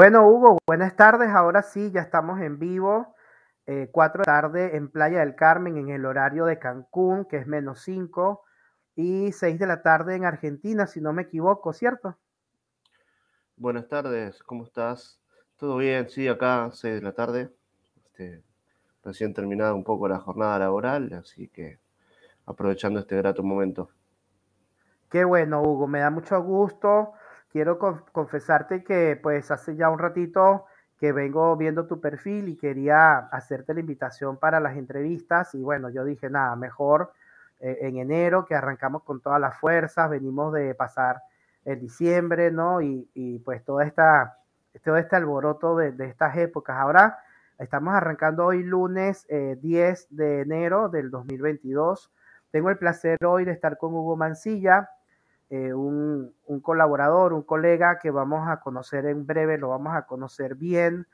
Bueno, Hugo, buenas tardes. Ahora sí, ya estamos en vivo. Eh, cuatro de la tarde en Playa del Carmen, en el horario de Cancún, que es menos cinco, y seis de la tarde en Argentina, si no me equivoco, ¿cierto? Buenas tardes, ¿cómo estás? ¿Todo bien? Sí, acá, seis de la tarde. Este, recién terminada un poco la jornada laboral, así que aprovechando este grato momento. Qué bueno, Hugo, me da mucho gusto. Quiero confesarte que pues hace ya un ratito que vengo viendo tu perfil y quería hacerte la invitación para las entrevistas y bueno, yo dije, nada, mejor eh, en enero que arrancamos con todas las fuerzas, venimos de pasar el diciembre, ¿no? Y, y pues toda esta, todo este alboroto de, de, estas épocas. Ahora estamos arrancando hoy lunes 10 eh, de enero del 2022. Tengo el placer hoy de estar con Hugo Mancilla, eh, un, colaborador, un colega que vamos a conocer en breve, lo vamos a conocer bien,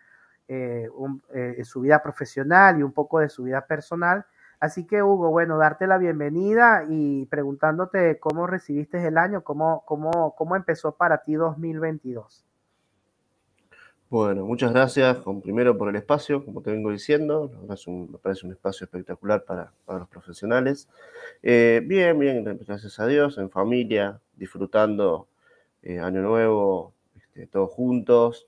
eh, eh, su vida profesional y un poco de su vida personal. Así que Hugo, bueno, darte la bienvenida y preguntándote cómo recibiste el año, cómo, cómo, cómo empezó para ti 2022. Bueno, muchas gracias, primero por el espacio, como te vengo diciendo, me parece un espacio espectacular para, para los profesionales. Eh, bien, bien, gracias a Dios, en familia, disfrutando eh, Año Nuevo, este, todos juntos,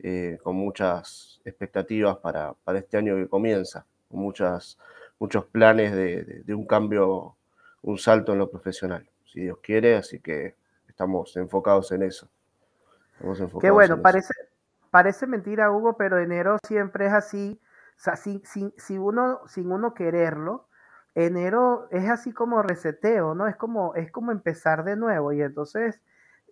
eh, con muchas expectativas para, para, este año que comienza, con muchas, muchos planes de, de, de un cambio, un salto en lo profesional, si Dios quiere, así que estamos enfocados en eso. Estamos enfocados Qué bueno, parece, Parece mentira, Hugo, pero enero siempre es así. O sea, si, si, uno, sin uno quererlo, enero es así como reseteo, ¿no? Es como, es como empezar de nuevo. Y entonces,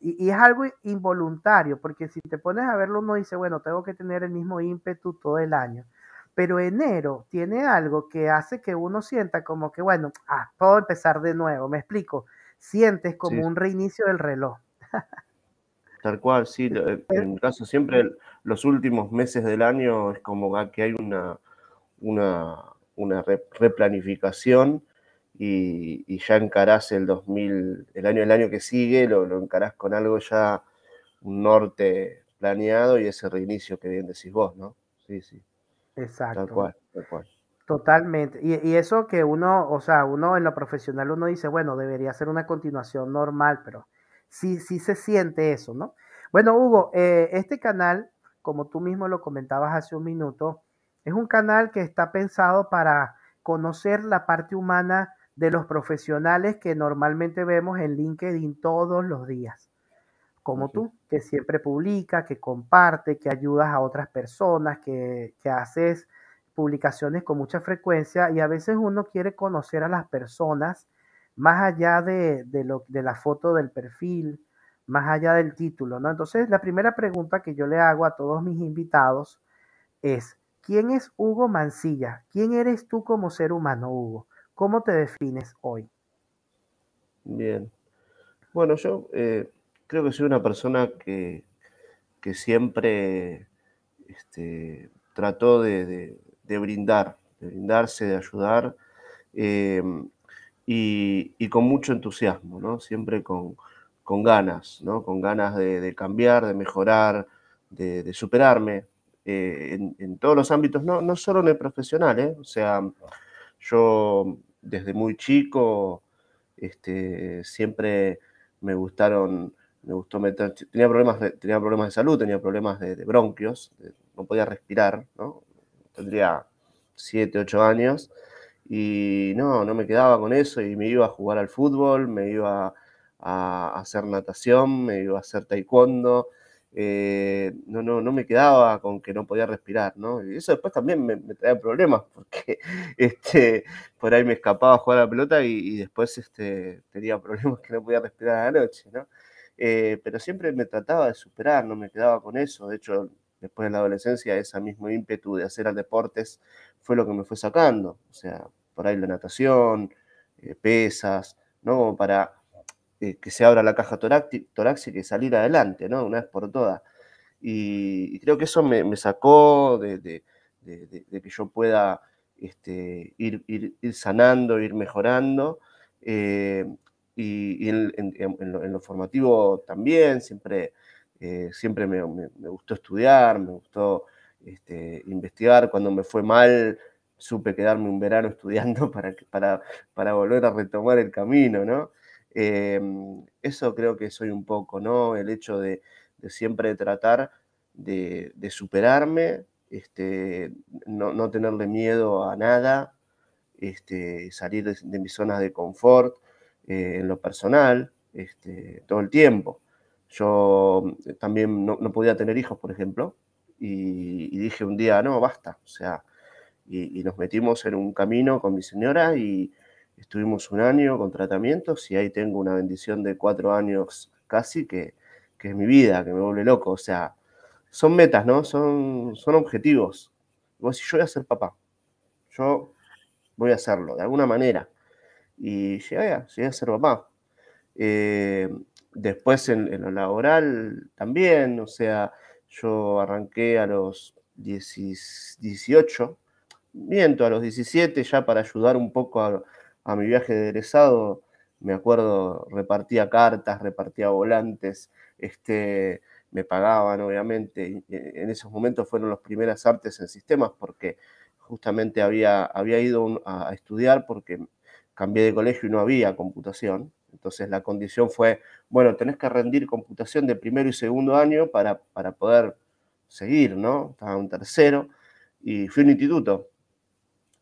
y, es algo involuntario, porque si te pones a verlo, uno dice, bueno, tengo que tener el mismo ímpetu todo el año. Pero enero tiene algo que hace que uno sienta como que, bueno, ah, puedo empezar de nuevo. Me explico. Sientes como un reinicio del reloj. Tal cual, sí. En mi caso, siempre los últimos meses del año es como que hay una, una, una replanificación y, ya encarás el 2000, el año, el año que sigue, lo, lo, encarás con algo ya, un norte planeado y ese reinicio que bien decís vos, ¿no? Sí, sí. Exacto. Tal cual, tal cual. Totalmente. Y, y, eso que uno, o sea, uno en lo profesional uno dice, bueno, debería ser una continuación normal, pero sí, sí se siente eso, ¿no? Bueno, Hugo, eh, este canal, como tú mismo lo comentabas hace un minuto, es un canal que está pensado para conocer la parte humana de los profesionales que normalmente vemos en LinkedIn todos los días, como tú, que siempre publica, que comparte, que ayudas a otras personas, que, que haces publicaciones con mucha frecuencia y a veces uno quiere conocer a las personas más allá de, lo, de la foto del perfil, más allá del título, ¿no? Entonces, la primera pregunta que yo le hago a todos mis invitados es, ¿quién es Hugo Mancilla? ¿Quién eres tú como ser humano, Hugo? ¿Cómo te defines hoy? Bien. Bueno, yo eh, creo que soy una persona que, que siempre este, trató de, de, brindar, de brindarse, de ayudar. Eh, y, con mucho entusiasmo, ¿no? Siempre con, ganas, ¿no? Con ganas de, cambiar, de mejorar, de, superarme eh, en, todos los ámbitos, no, no solo en el profesional, ¿eh? O sea, yo desde muy chico este, siempre me gustaron, me gustó meter, tenía problemas de, tenía problemas de salud, tenía problemas de, bronquios, no podía respirar, ¿no? Tendría 7, 8 años y no, no me quedaba con eso y me iba a jugar al fútbol, me iba a hacer natación, me iba a hacer taekwondo. Eh, no, no, no me quedaba con que no podía respirar, ¿no? Y eso después también me, traía problemas, porque este, por ahí me escapaba a jugar a la pelota y, después este, tenía problemas que no podía respirar a la noche, ¿no? Eh, pero siempre me trataba de superar, no me quedaba con eso. De hecho, después de la adolescencia, ese mismo ímpetu de hacer deportes fue lo que me fue sacando. O sea, por ahí la natación, eh, pesas, ¿no? Como para eh, que se abra la caja torácica y salir adelante, ¿no? Una vez por todas. Y, creo que eso me, sacó de, que yo pueda este, ir, sanando, ir mejorando. Eh, y, en, lo, formativo también, siempre eh, siempre me, gustó estudiar, me gustó este, investigar. Cuando me fue mal, supe quedarme un verano estudiando para, para, para volver a retomar el camino, ¿no? Em, eso creo que soy un poco, ¿no? El hecho de, siempre tratar de, superarme, este, no, tenerle miedo a nada, este, salir de, mis zonas de confort eh, en lo personal, este, todo el tiempo. Yo también no, podía tener hijos, por ejemplo, y, dije un día, no, basta, o sea, y, nos metimos en un camino con mi señora y estuvimos un año con tratamientos y ahí tengo una bendición de cuatro años casi que, es mi vida, que me vuelve loco, o sea, son metas, ¿no? Son, son objetivos. Vos si yo voy a ser papá, yo voy a hacerlo, de alguna manera. Y llegué a, llegué a ser papá. Eh, después en, lo laboral también, o sea, yo arranqué a los 18, miento, a los 17 ya para ayudar un poco a, mi viaje de egresado, me acuerdo, repartía cartas, repartía volantes, este, me pagaban obviamente, en esos momentos fueron las primeras artes en sistemas porque justamente había, había ido a estudiar porque cambié de colegio y no había computación, entonces la condición fue, bueno, tenés que rendir computación de primero y segundo año para, para poder seguir, ¿no? Estaba un tercero y fui a un instituto.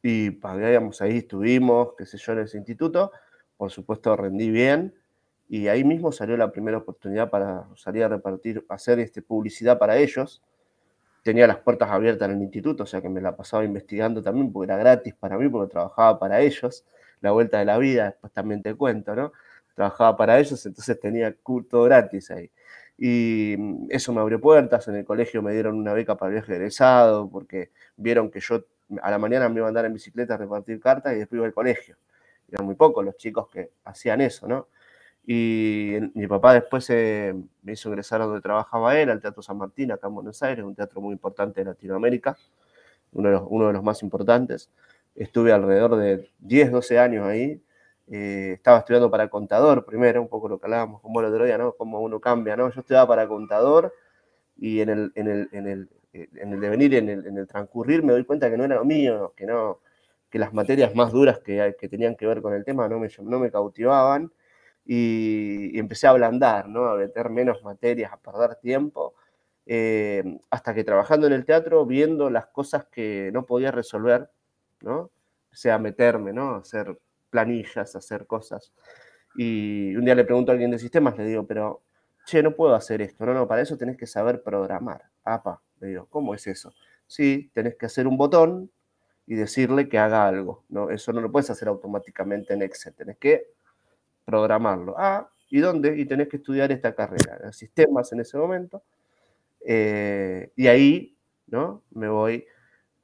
Y pagábamos ahí, estuvimos, qué sé yo, en ese instituto. Por supuesto, rendí bien. Y ahí mismo salió la primera oportunidad para salir a repartir, hacer este, publicidad para ellos. Tenía las puertas abiertas en el instituto, o sea que me la pasaba investigando también, porque era gratis para mí, porque trabajaba para ellos. La vuelta de la vida, después también te cuento, ¿no? trabajaba para ellos, entonces tenía culto gratis ahí. Y mm, eso me abrió puertas, en el colegio me dieron una beca para viaje egresado, porque vieron que yo a la mañana me iba a andar en bicicleta a repartir cartas y después iba al colegio. Eran muy pocos los chicos que hacían eso, ¿no? Y mi papá después me hizo ingresar a donde trabajaba él, al Teatro San Martín, acá en Buenos Aires, un teatro muy importante de Latinoamérica, uno de los, uno de los más importantes. Estuve alrededor de 10, 12 años ahí, eh, estaba estudiando para contador primero, un poco lo que hablábamos con vos el otro día, ¿no? Cómo uno cambia, ¿no? Yo estudiaba para contador y en el, en el, eh, en el devenir, en el, transcurrir, me doy cuenta que no era lo mío, que no que las materias más duras que, que tenían que ver con el tema no me, no me cautivaban y, empecé a ablandar, ¿no? A meter menos materias, a perder tiempo, eh, hasta que trabajando en el teatro, viendo las cosas que no podía resolver, ¿no? O sea, meterme, ¿no? hacer planillas, hacer cosas. Y un día le pregunto a alguien de sistemas, le digo, pero, che, no puedo hacer esto. No, no, para eso tenés que saber programar. Apa, le digo, ¿cómo es eso? Sí, tenés que hacer un botón y decirle que haga algo. ¿no? Eso no lo puedes hacer automáticamente en Excel, tenés que programarlo. Ah, ¿y dónde? Y tenés que estudiar esta carrera, sistemas en ese momento. Eh, y ahí, ¿no? Me voy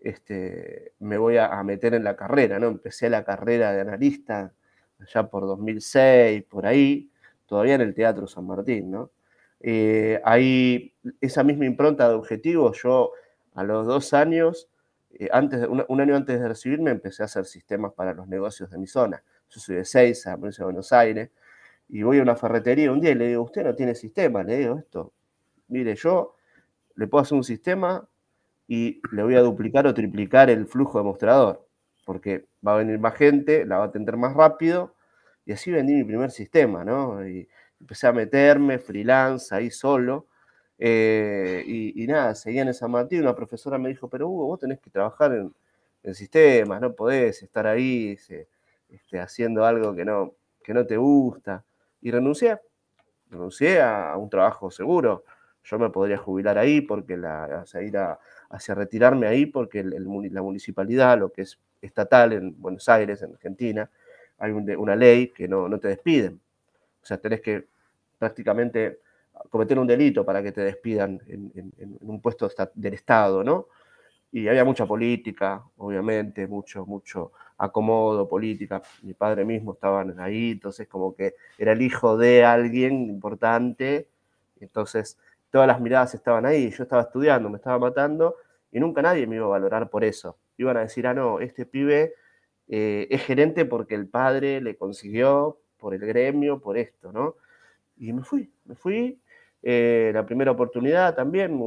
este, me voy a, meter en la carrera, ¿no? Empecé la carrera de analista allá por 2006, por ahí, todavía en el Teatro San Martín, ¿no? Eh, ahí, esa misma impronta de objetivos, yo a los dos años, eh, antes, un, año antes de recibirme, empecé a hacer sistemas para los negocios de mi zona. Yo soy de Seiza, provincia de Buenos Aires, y voy a una ferretería un día y le digo, usted no tiene sistema, le digo esto. Mire, yo le puedo hacer un sistema y le voy a duplicar o triplicar el flujo de mostrador, porque va a venir más gente, la va a atender más rápido, y así vendí mi primer sistema, ¿no? Empecé a meterme freelance ahí solo, eh, y, nada, seguía en San Martín, una profesora me dijo, pero Hugo, vos tenés que trabajar en, sistemas, no podés estar ahí este, haciendo algo que no, que no te gusta, y renuncié, renuncié a, un trabajo seguro, yo me podría jubilar ahí porque la, ir a, hacia retirarme ahí porque la municipalidad, lo que es estatal en Buenos Aires, en Argentina, hay una ley que no, te despiden. O sea, tenés que prácticamente cometer un delito para que te despidan en, un puesto del Estado, ¿no? Y había mucha política, obviamente, mucho, mucho acomodo, política. Mi padre mismo estaba ahí, entonces como que era el hijo de alguien importante, entonces todas las miradas estaban ahí, yo estaba estudiando, me estaba matando y nunca nadie me iba a valorar por eso. Iban a decir, ah, no, este pibe eh, es gerente porque el padre le consiguió, por el gremio, por esto, ¿no? Y me fui, me fui. Eh, la primera oportunidad también,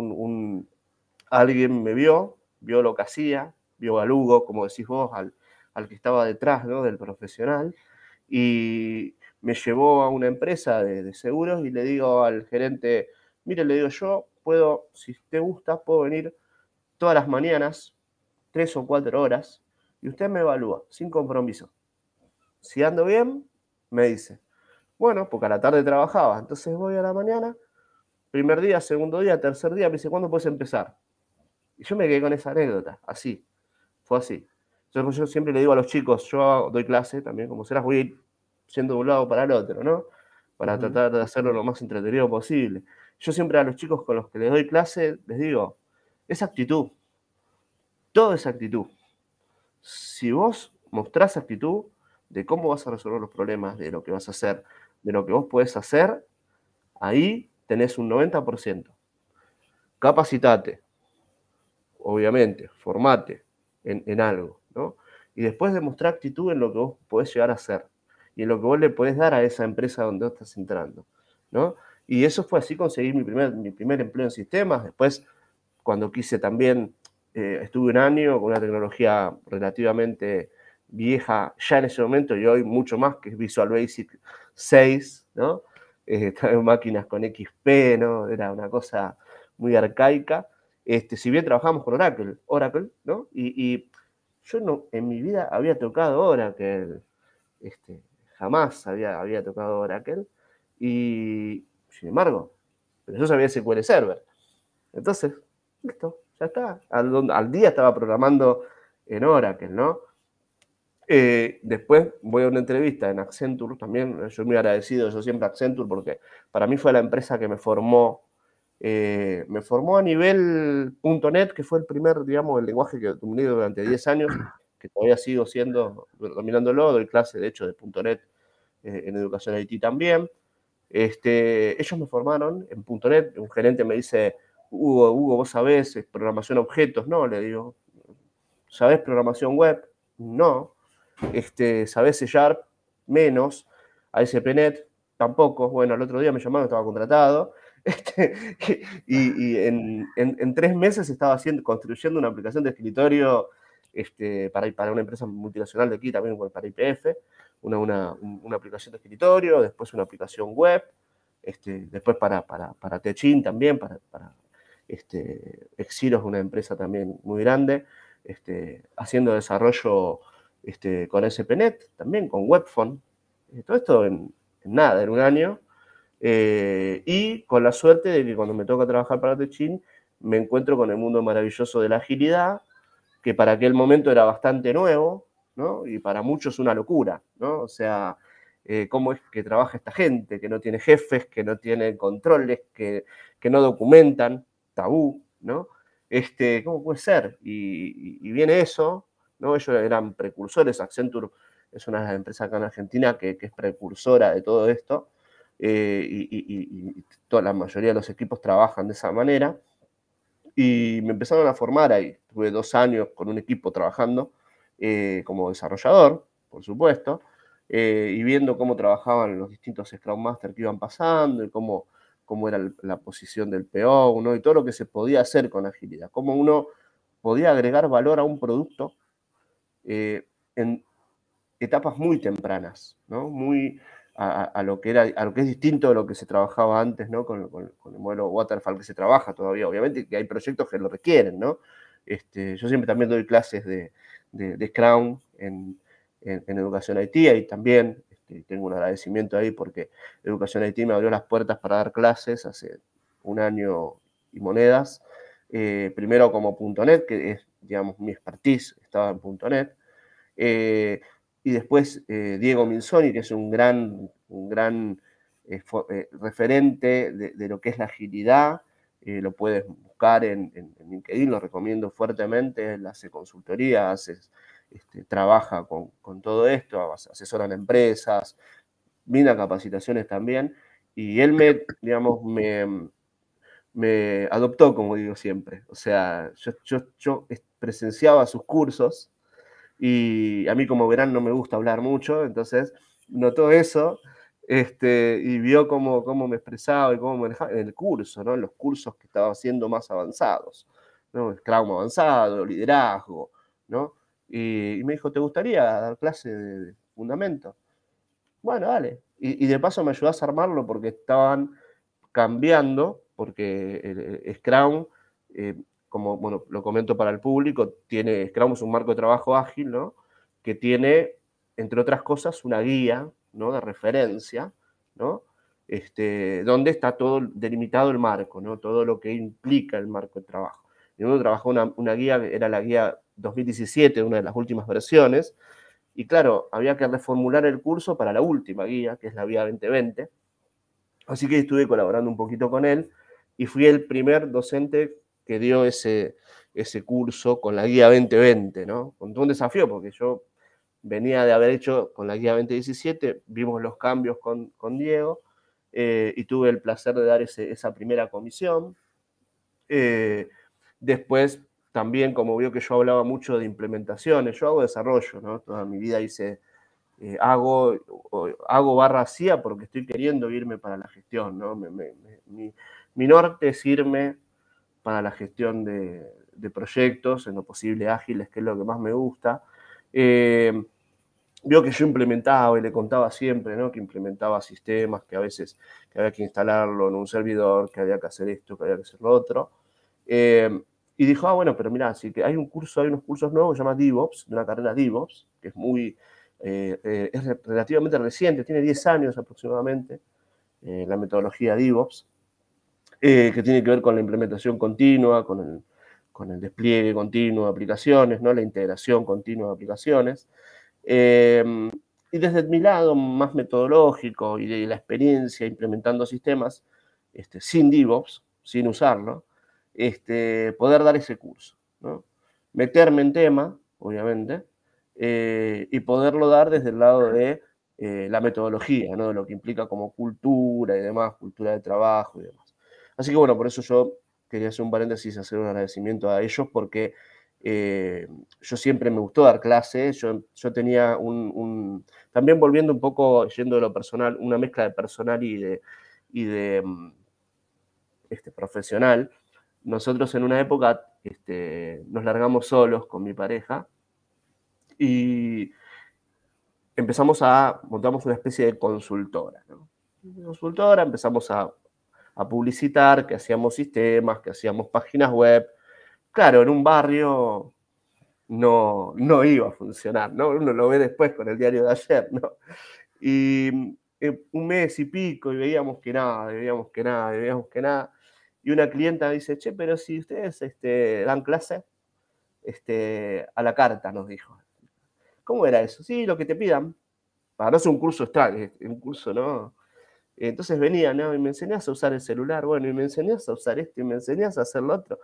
alguien me vio, vio lo que hacía, vio a Lugo, como decís vos, al, que estaba detrás del profesional, y me llevó a una empresa de, seguros y le digo al gerente, mire, le digo yo, puedo, si te gusta, puedo venir todas las mañanas, tres o cuatro horas, y usted me evalúa, sin compromiso. Si ando bien, me dice. Bueno, porque a la tarde trabajaba, entonces voy a la mañana, primer día, segundo día, tercer día, me dice, ¿cuándo puedes empezar? Y yo me quedé con esa anécdota, así, fue así. Entonces yo siempre le digo a los chicos, yo doy clase también, como serás, voy a ir yendo de un lado para el otro, ¿no? Para tratar de hacerlo lo más entretenido posible. Yo siempre a los chicos con los que les doy clase les digo, esa actitud, todo esa actitud. Si vos mostrás actitud de cómo vas a resolver los problemas, de lo que vas a hacer, de lo que vos podés hacer, ahí tenés un 90%. Capacitate, obviamente, formate en, en algo, ¿no? Y después demostrar actitud en lo que vos podés llegar a hacer y en lo que vos le podés dar a esa empresa donde vos estás entrando, ¿no? Y eso fue así, conseguí mi primer, mi primer empleo en sistemas, después cuando quise también, eh, estuve un año con una tecnología relativamente vieja ya en ese momento y hoy mucho más, que es Visual Basic 6, ¿no? Eh, máquinas con XP, ¿no? Era una cosa muy arcaica. Este, si bien trabajamos con Oracle, Oracle, ¿no? Y, yo no, en mi vida había tocado Oracle, este, jamás había, había tocado Oracle, y sin embargo, pero yo sabía SQL Server. Entonces, listo, ya está. Al, al día estaba programando en Oracle, ¿no? Eh, después voy a una entrevista en Accenture también, yo muy agradecido, yo siempre Accenture porque para mí fue la empresa que me formó, eh, me formó a nivel .NET, que fue el primer, digamos, el lenguaje que dominé durante 10 años, que todavía sigo siendo, dominándolo, doy clase de hecho de .NET eh, en educación IT también. Este, ellos me formaron en .NET, un gerente me dice, Hugo, Hugo, vos sabés programación objetos, no, le digo, ¿sabés programación web? No. Este, ¿Sabés Sharp? Menos. ASP.NET? Tampoco. Bueno, el otro día me llamaron, estaba contratado. Este, y, en, tres meses estaba haciendo, construyendo una aplicación de escritorio este, para, para una empresa multinacional de aquí, también para IPF, una, aplicación de escritorio, después una aplicación web, este, después para, para, para Techin también, para, para este, Exiros, una empresa también muy grande, este, haciendo desarrollo este, con SPNet, también con Webphone, eh, todo esto en, nada, en un año. Eh, y con la suerte de que cuando me toca trabajar para Techin, me encuentro con el mundo maravilloso de la agilidad, que para aquel momento era bastante nuevo, ¿no? Y para muchos una locura, ¿no? O sea, eh, cómo es que trabaja esta gente, que no tiene jefes, que no tiene controles, que, no documentan, tabú, ¿no? Este, ¿Cómo puede ser? y viene eso, ¿no? Ellos eran precursores, Accenture es una empresas acá en Argentina que, es precursora de todo esto, eh, y, toda la mayoría de los equipos trabajan de esa manera, y me empezaron a formar ahí, tuve dos años con un equipo trabajando eh, como desarrollador, por supuesto, eh, y viendo cómo trabajaban los distintos Scrum Master que iban pasando y cómo, cómo era la posición del PO, ¿no? y todo lo que se podía hacer con agilidad, cómo uno podía agregar valor a un producto eh, en etapas muy tempranas, ¿no? Muy a, lo que era, a lo que es distinto de lo que se trabajaba antes, ¿no? Con, el modelo Waterfall que se trabaja todavía, obviamente, que hay proyectos que lo requieren, ¿no? Este, yo siempre también doy clases de, de, Scrum en, Educación IT y también este, tengo un agradecimiento ahí porque Educación IT me abrió las puertas para dar clases hace un año y monedas, eh, primero como .NET, que es, digamos, mi expertise estaba en .NET, eh, y después eh, Diego Minzoni, que es un gran, un gran eh, referente de, lo que es la agilidad. lo puedes buscar en, LinkedIn, lo recomiendo fuertemente. Él hace consultoría, hace, este, trabaja con, todo esto, asesora en empresas, brinda capacitaciones también. Y él me, digamos, me, me adoptó, como digo siempre. O sea, yo, yo, yo presenciaba sus cursos y a mí como verán no me gusta hablar mucho, entonces notó eso este, y vio cómo, cómo me expresaba y cómo manejaba en el curso, ¿no? en los cursos que estaba haciendo más avanzados, ¿no? Scrum avanzado, liderazgo, ¿no? Y, me dijo, ¿te gustaría dar clase de, fundamento? Bueno, dale. Y, de paso me ayudás a armarlo porque estaban cambiando, porque el, Scrum, eh, como bueno, lo comento para el público, tiene, Scrum un marco de trabajo ágil, ¿no? Que tiene, entre otras cosas, una guía ¿no? de referencia, ¿no? Este, donde está todo delimitado el marco, ¿no? todo lo que implica el marco de trabajo. Y uno trabajó una, una guía, era la guía 2017, una de las últimas versiones, y claro, había que reformular el curso para la última guía, que es la guía 2020. Así que estuve colaborando un poquito con él y fui el primer docente que dio ese, ese curso con la guía 2020, ¿no? Con un desafío, porque yo venía de haber hecho con la guía 2017, vimos los cambios con, Diego eh, y tuve el placer de dar esa primera comisión. Eh, después, también, como vio que yo hablaba mucho de implementaciones, yo hago desarrollo, ¿no? Toda mi vida hice, eh, hago, hago barra CIA porque estoy queriendo irme para la gestión, ¿no? mi, norte es irme para la gestión de, proyectos, en lo posible ágiles, que es lo que más me gusta. Eh, vio que yo implementaba y le contaba siempre, ¿no? Que implementaba sistemas, que a veces había que instalarlo en un servidor, que había que hacer esto, que había que hacer lo otro. Eh, y dijo, ah, bueno, pero mira, así que hay un curso, hay unos cursos nuevos, se llama DevOps, de una carrera DevOps, que es muy, eh, es relativamente reciente, tiene 10 años aproximadamente, la metodología DevOps, que tiene que ver con la implementación continua, con el, despliegue continuo de aplicaciones, ¿no? la integración continua de aplicaciones. Em, y desde mi lado más metodológico y de la experiencia implementando sistemas, este, sin DevOps, sin usarlo, este, poder dar ese curso. Meterme en tema, obviamente, eh, y poderlo dar desde el lado de eh, la metodología, ¿no? de lo que implica como cultura y demás, cultura de trabajo y demás. Así que bueno, por eso yo quería hacer un paréntesis, hacer un agradecimiento a ellos porque eh, yo siempre me gustó dar clases, yo, yo tenía un, también volviendo un poco, yendo de lo personal, una mezcla de personal y de, mm, este, profesional. Nosotros en una época este, nos largamos solos con mi pareja y empezamos a, montamos una especie de consultora. Consultora, empezamos a a publicitar, que hacíamos sistemas, que hacíamos páginas web. Claro, en un barrio no, no iba a funcionar, ¿no? Uno lo ve después con el diario de ayer, ¿no? Y eh, un mes y pico y veíamos que nada, veíamos que nada, veíamos que nada. Y una clienta dice, che, pero si ustedes este, dan clase este, a la carta, nos dijo. ¿Cómo era eso? Sí, lo que te pidan. Para no ser un curso extraño, un curso, ¿no? Entonces venía, ¿no? Y me enseñás a usar el celular, bueno, y me enseñás a usar esto, y me enseñás a hacer lo otro.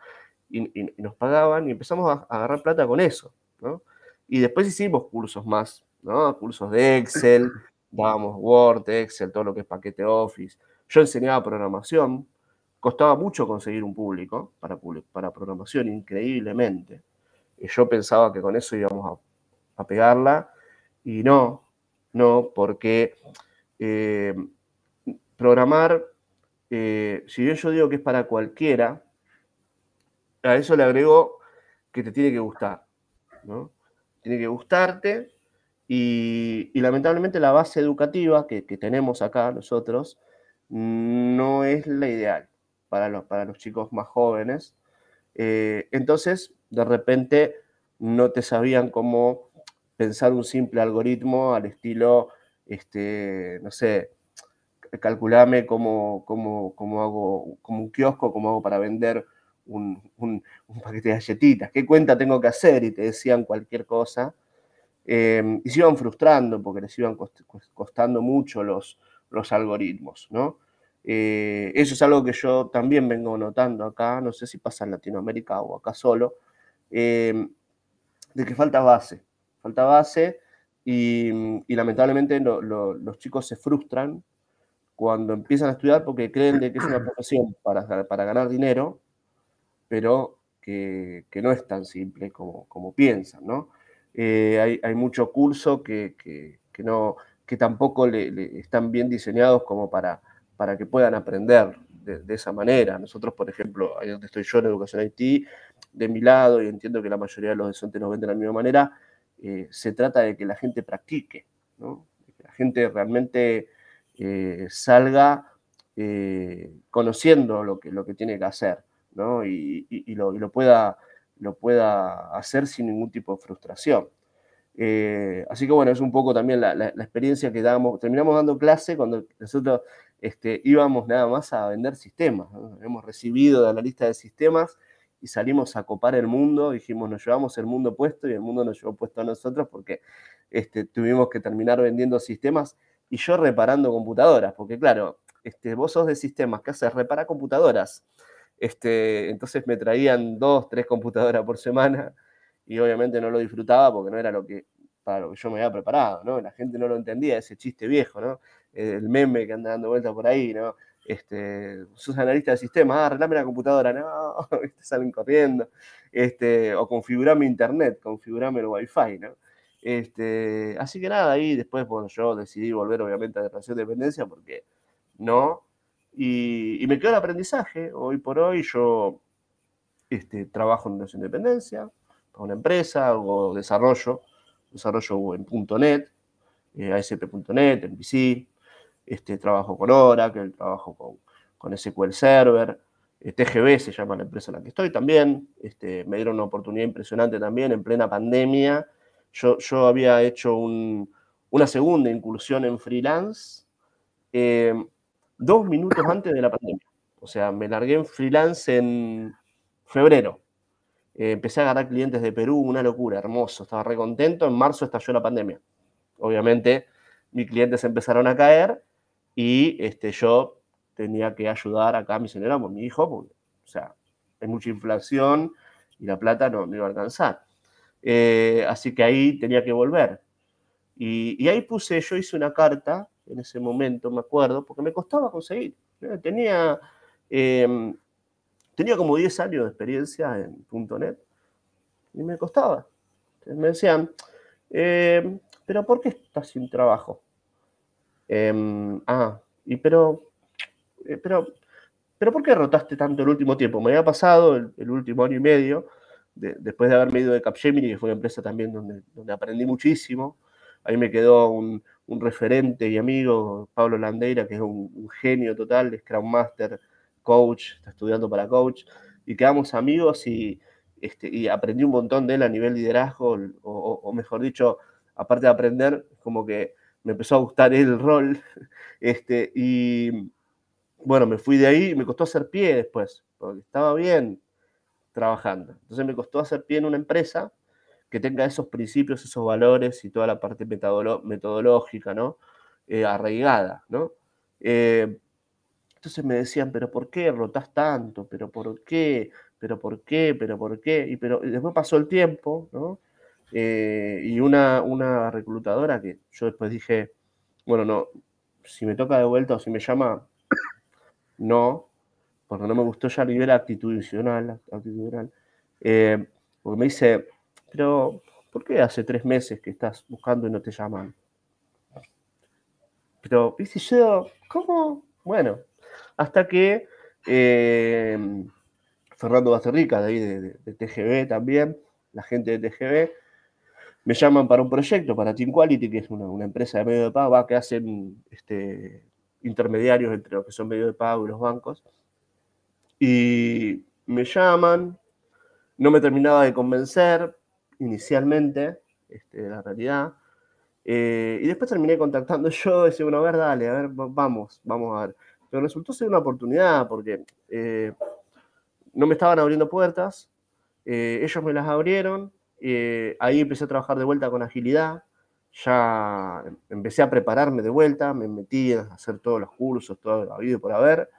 Y, nos pagaban y empezamos a, agarrar plata con eso, ¿no? Y después hicimos cursos más, ¿no? Cursos de Excel, dábamos Word, Excel, todo lo que es paquete Office. Yo enseñaba programación, costaba mucho conseguir un público para, para programación, increíblemente. Y yo pensaba que con eso íbamos a, a pegarla, y no, no, porque eh, programar, eh, si bien yo digo que es para cualquiera, a eso le agrego que te tiene que gustar, ¿no? Tiene que gustarte y, lamentablemente la base educativa que, tenemos acá nosotros no es la ideal para los, para los chicos más jóvenes. Eh, entonces, de repente, no te sabían cómo pensar un simple algoritmo al estilo, este, no sé, calculame cómo, cómo, hago, como un kiosco, cómo hago para vender un, paquete de galletitas, qué cuenta tengo que hacer, y te decían cualquier cosa. Em, y se iban frustrando porque les iban costando mucho los, los algoritmos, ¿no? Eh, eso es algo que yo también vengo notando acá, no sé si pasa en Latinoamérica o acá solo, em, de que falta base, falta base y, lamentablemente los chicos se frustran cuando empiezan a estudiar porque creen de que es una profesión para, para ganar dinero, pero que, no es tan simple como, como piensan, ¿no? Eh, hay, mucho curso que, no, que tampoco le, están bien diseñados como para, para que puedan aprender de, esa manera. Nosotros, por ejemplo, ahí donde estoy yo en Educación Haití, de mi lado, y entiendo que la mayoría de los docentes nos ven de la misma manera, eh, se trata de que la gente practique, que la gente realmente eh, salga eh, conociendo lo que, lo que tiene que hacer y, lo, pueda, lo pueda hacer sin ningún tipo de frustración. así que bueno, es un poco también la, la, experiencia que damos, terminamos dando clase cuando nosotros este, íbamos nada más a vender sistemas. Hemos recibido de la lista de sistemas y salimos a copar el mundo, dijimos, nos llevamos el mundo puesto y el mundo nos llevó puesto a nosotros porque este, tuvimos que terminar vendiendo sistemas y yo reparando computadoras, porque claro, este, vos sos de sistemas, ¿qué haces? Repara computadoras. Este, entonces me traían dos, tres computadoras por semana y obviamente no lo disfrutaba porque no era lo que, para lo que yo me había preparado, ¿no? La gente no lo entendía, ese chiste viejo, ¿no? El meme que anda dando vuelta por ahí, ¿no? Este, sos analista de sistemas, ah, arreglame la computadora, no, salen corriendo, este, o configurame internet, configurame el wifi, ¿no? Este, así que nada, ahí después, bueno, yo decidí volver obviamente a la relación de dependencia porque no, y, me quedó el aprendizaje, hoy por hoy yo este, trabajo en relación de dependencia, para una empresa, hago desarrollo, desarrollo en .NET, eh, ASP.NET, en PC, este, trabajo con Oracle, trabajo con, con SQL Server, eh, TGB se llama la empresa en la que estoy también, este, me dieron una oportunidad impresionante también en plena pandemia. Yo, yo había hecho una segunda incursión en freelance eh, dos minutos antes de la pandemia. O sea, me largué en freelance en febrero. Eh, empecé a agarrar clientes de Perú, una locura, hermoso, estaba re contento. En marzo estalló la pandemia. Obviamente, mis clientes empezaron a caer y este, yo tenía que ayudar acá a mi señora por mi hijo, o sea, hay mucha inflación y la plata no me iba a alcanzar. Eh, así que ahí tenía que volver. Y, ahí puse, yo hice una carta en ese momento, me acuerdo, porque me costaba conseguir. Tenía, em, tenía como 10 años de experiencia en .NET y me costaba. me decían, em, pero ¿por qué estás sin trabajo? Em, ah, y pero, eh, pero, pero ¿por qué rotaste tanto el último tiempo? Me había pasado el, último año y medio, después de haberme ido de Capgemini, que fue una empresa también donde, donde aprendí muchísimo. Ahí me quedó un, un referente y amigo, Pablo Landeira, que es un, genio total, Scrum Master, coach, está estudiando para coach, y quedamos amigos y, este, y aprendí un montón de él a nivel liderazgo, o, o mejor dicho, aparte de aprender, como que me empezó a gustar el rol, este, y bueno, me fui de ahí me costó hacer pie después, porque estaba bien trabajando. Entonces me costó hacer pie en una empresa que tenga esos principios, esos valores y toda la parte metodológica, ¿no? Eh, arraigada, ¿no? Eh, entonces me decían, pero ¿por qué rotas tanto? ¿Pero por qué? ¿Pero por qué? ¿Pero por qué? Y, pero, después pasó el tiempo, ¿no? Eh, y una, una reclutadora que yo después dije, bueno, no, si me toca de vuelta o si me llama, no, porque no me gustó ya a nivel actitudinal, actitudinal eh, porque me dice, pero ¿por qué hace tres meses que estás buscando y no te llaman? Pero, ¿viste yo? ¿Cómo? Bueno, hasta que eh, Fernando Basterrica, de ahí de, de, TGB también, la gente de TGB, me llaman para un proyecto, para Team Quality, que es una, empresa de medio de pago, que hacen este, intermediarios entre lo que son medios de pago y los bancos. Y me llaman, no me terminaba de convencer inicialmente, este, la realidad. Eh, y después terminé contactando yo, decía, bueno, a ver, dale, a ver, vamos, vamos a ver. Pero resultó ser una oportunidad porque eh, no me estaban abriendo puertas, eh, ellos me las abrieron, eh, ahí empecé a trabajar de vuelta con agilidad, ya empecé a prepararme de vuelta, me metí a hacer todos los cursos, todo habido por haber.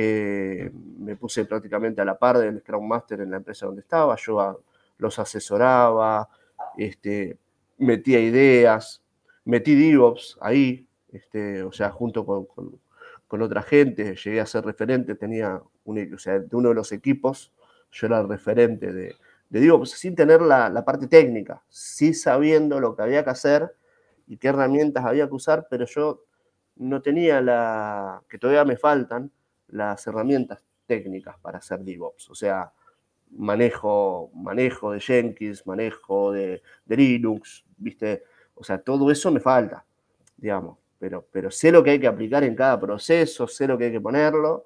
Eh, me puse prácticamente a la par del Scrum Master en la empresa donde estaba, yo los asesoraba, este, metía ideas, metí DevOps ahí, este, o sea, junto con, otra gente, llegué a ser referente, tenía o sea, de uno de los equipos, yo era el referente de, pues, sin tener la, parte técnica, sí sabiendo lo que había que hacer y qué herramientas había que usar, pero yo no tenía la, que todavía me faltan, las herramientas técnicas para hacer DevOps. O sea, manejo, manejo de Jenkins, manejo de, Linux, ¿viste? O sea, todo eso me falta, digamos. Pero, pero sé lo que hay que aplicar en cada proceso, sé lo que hay que ponerlo.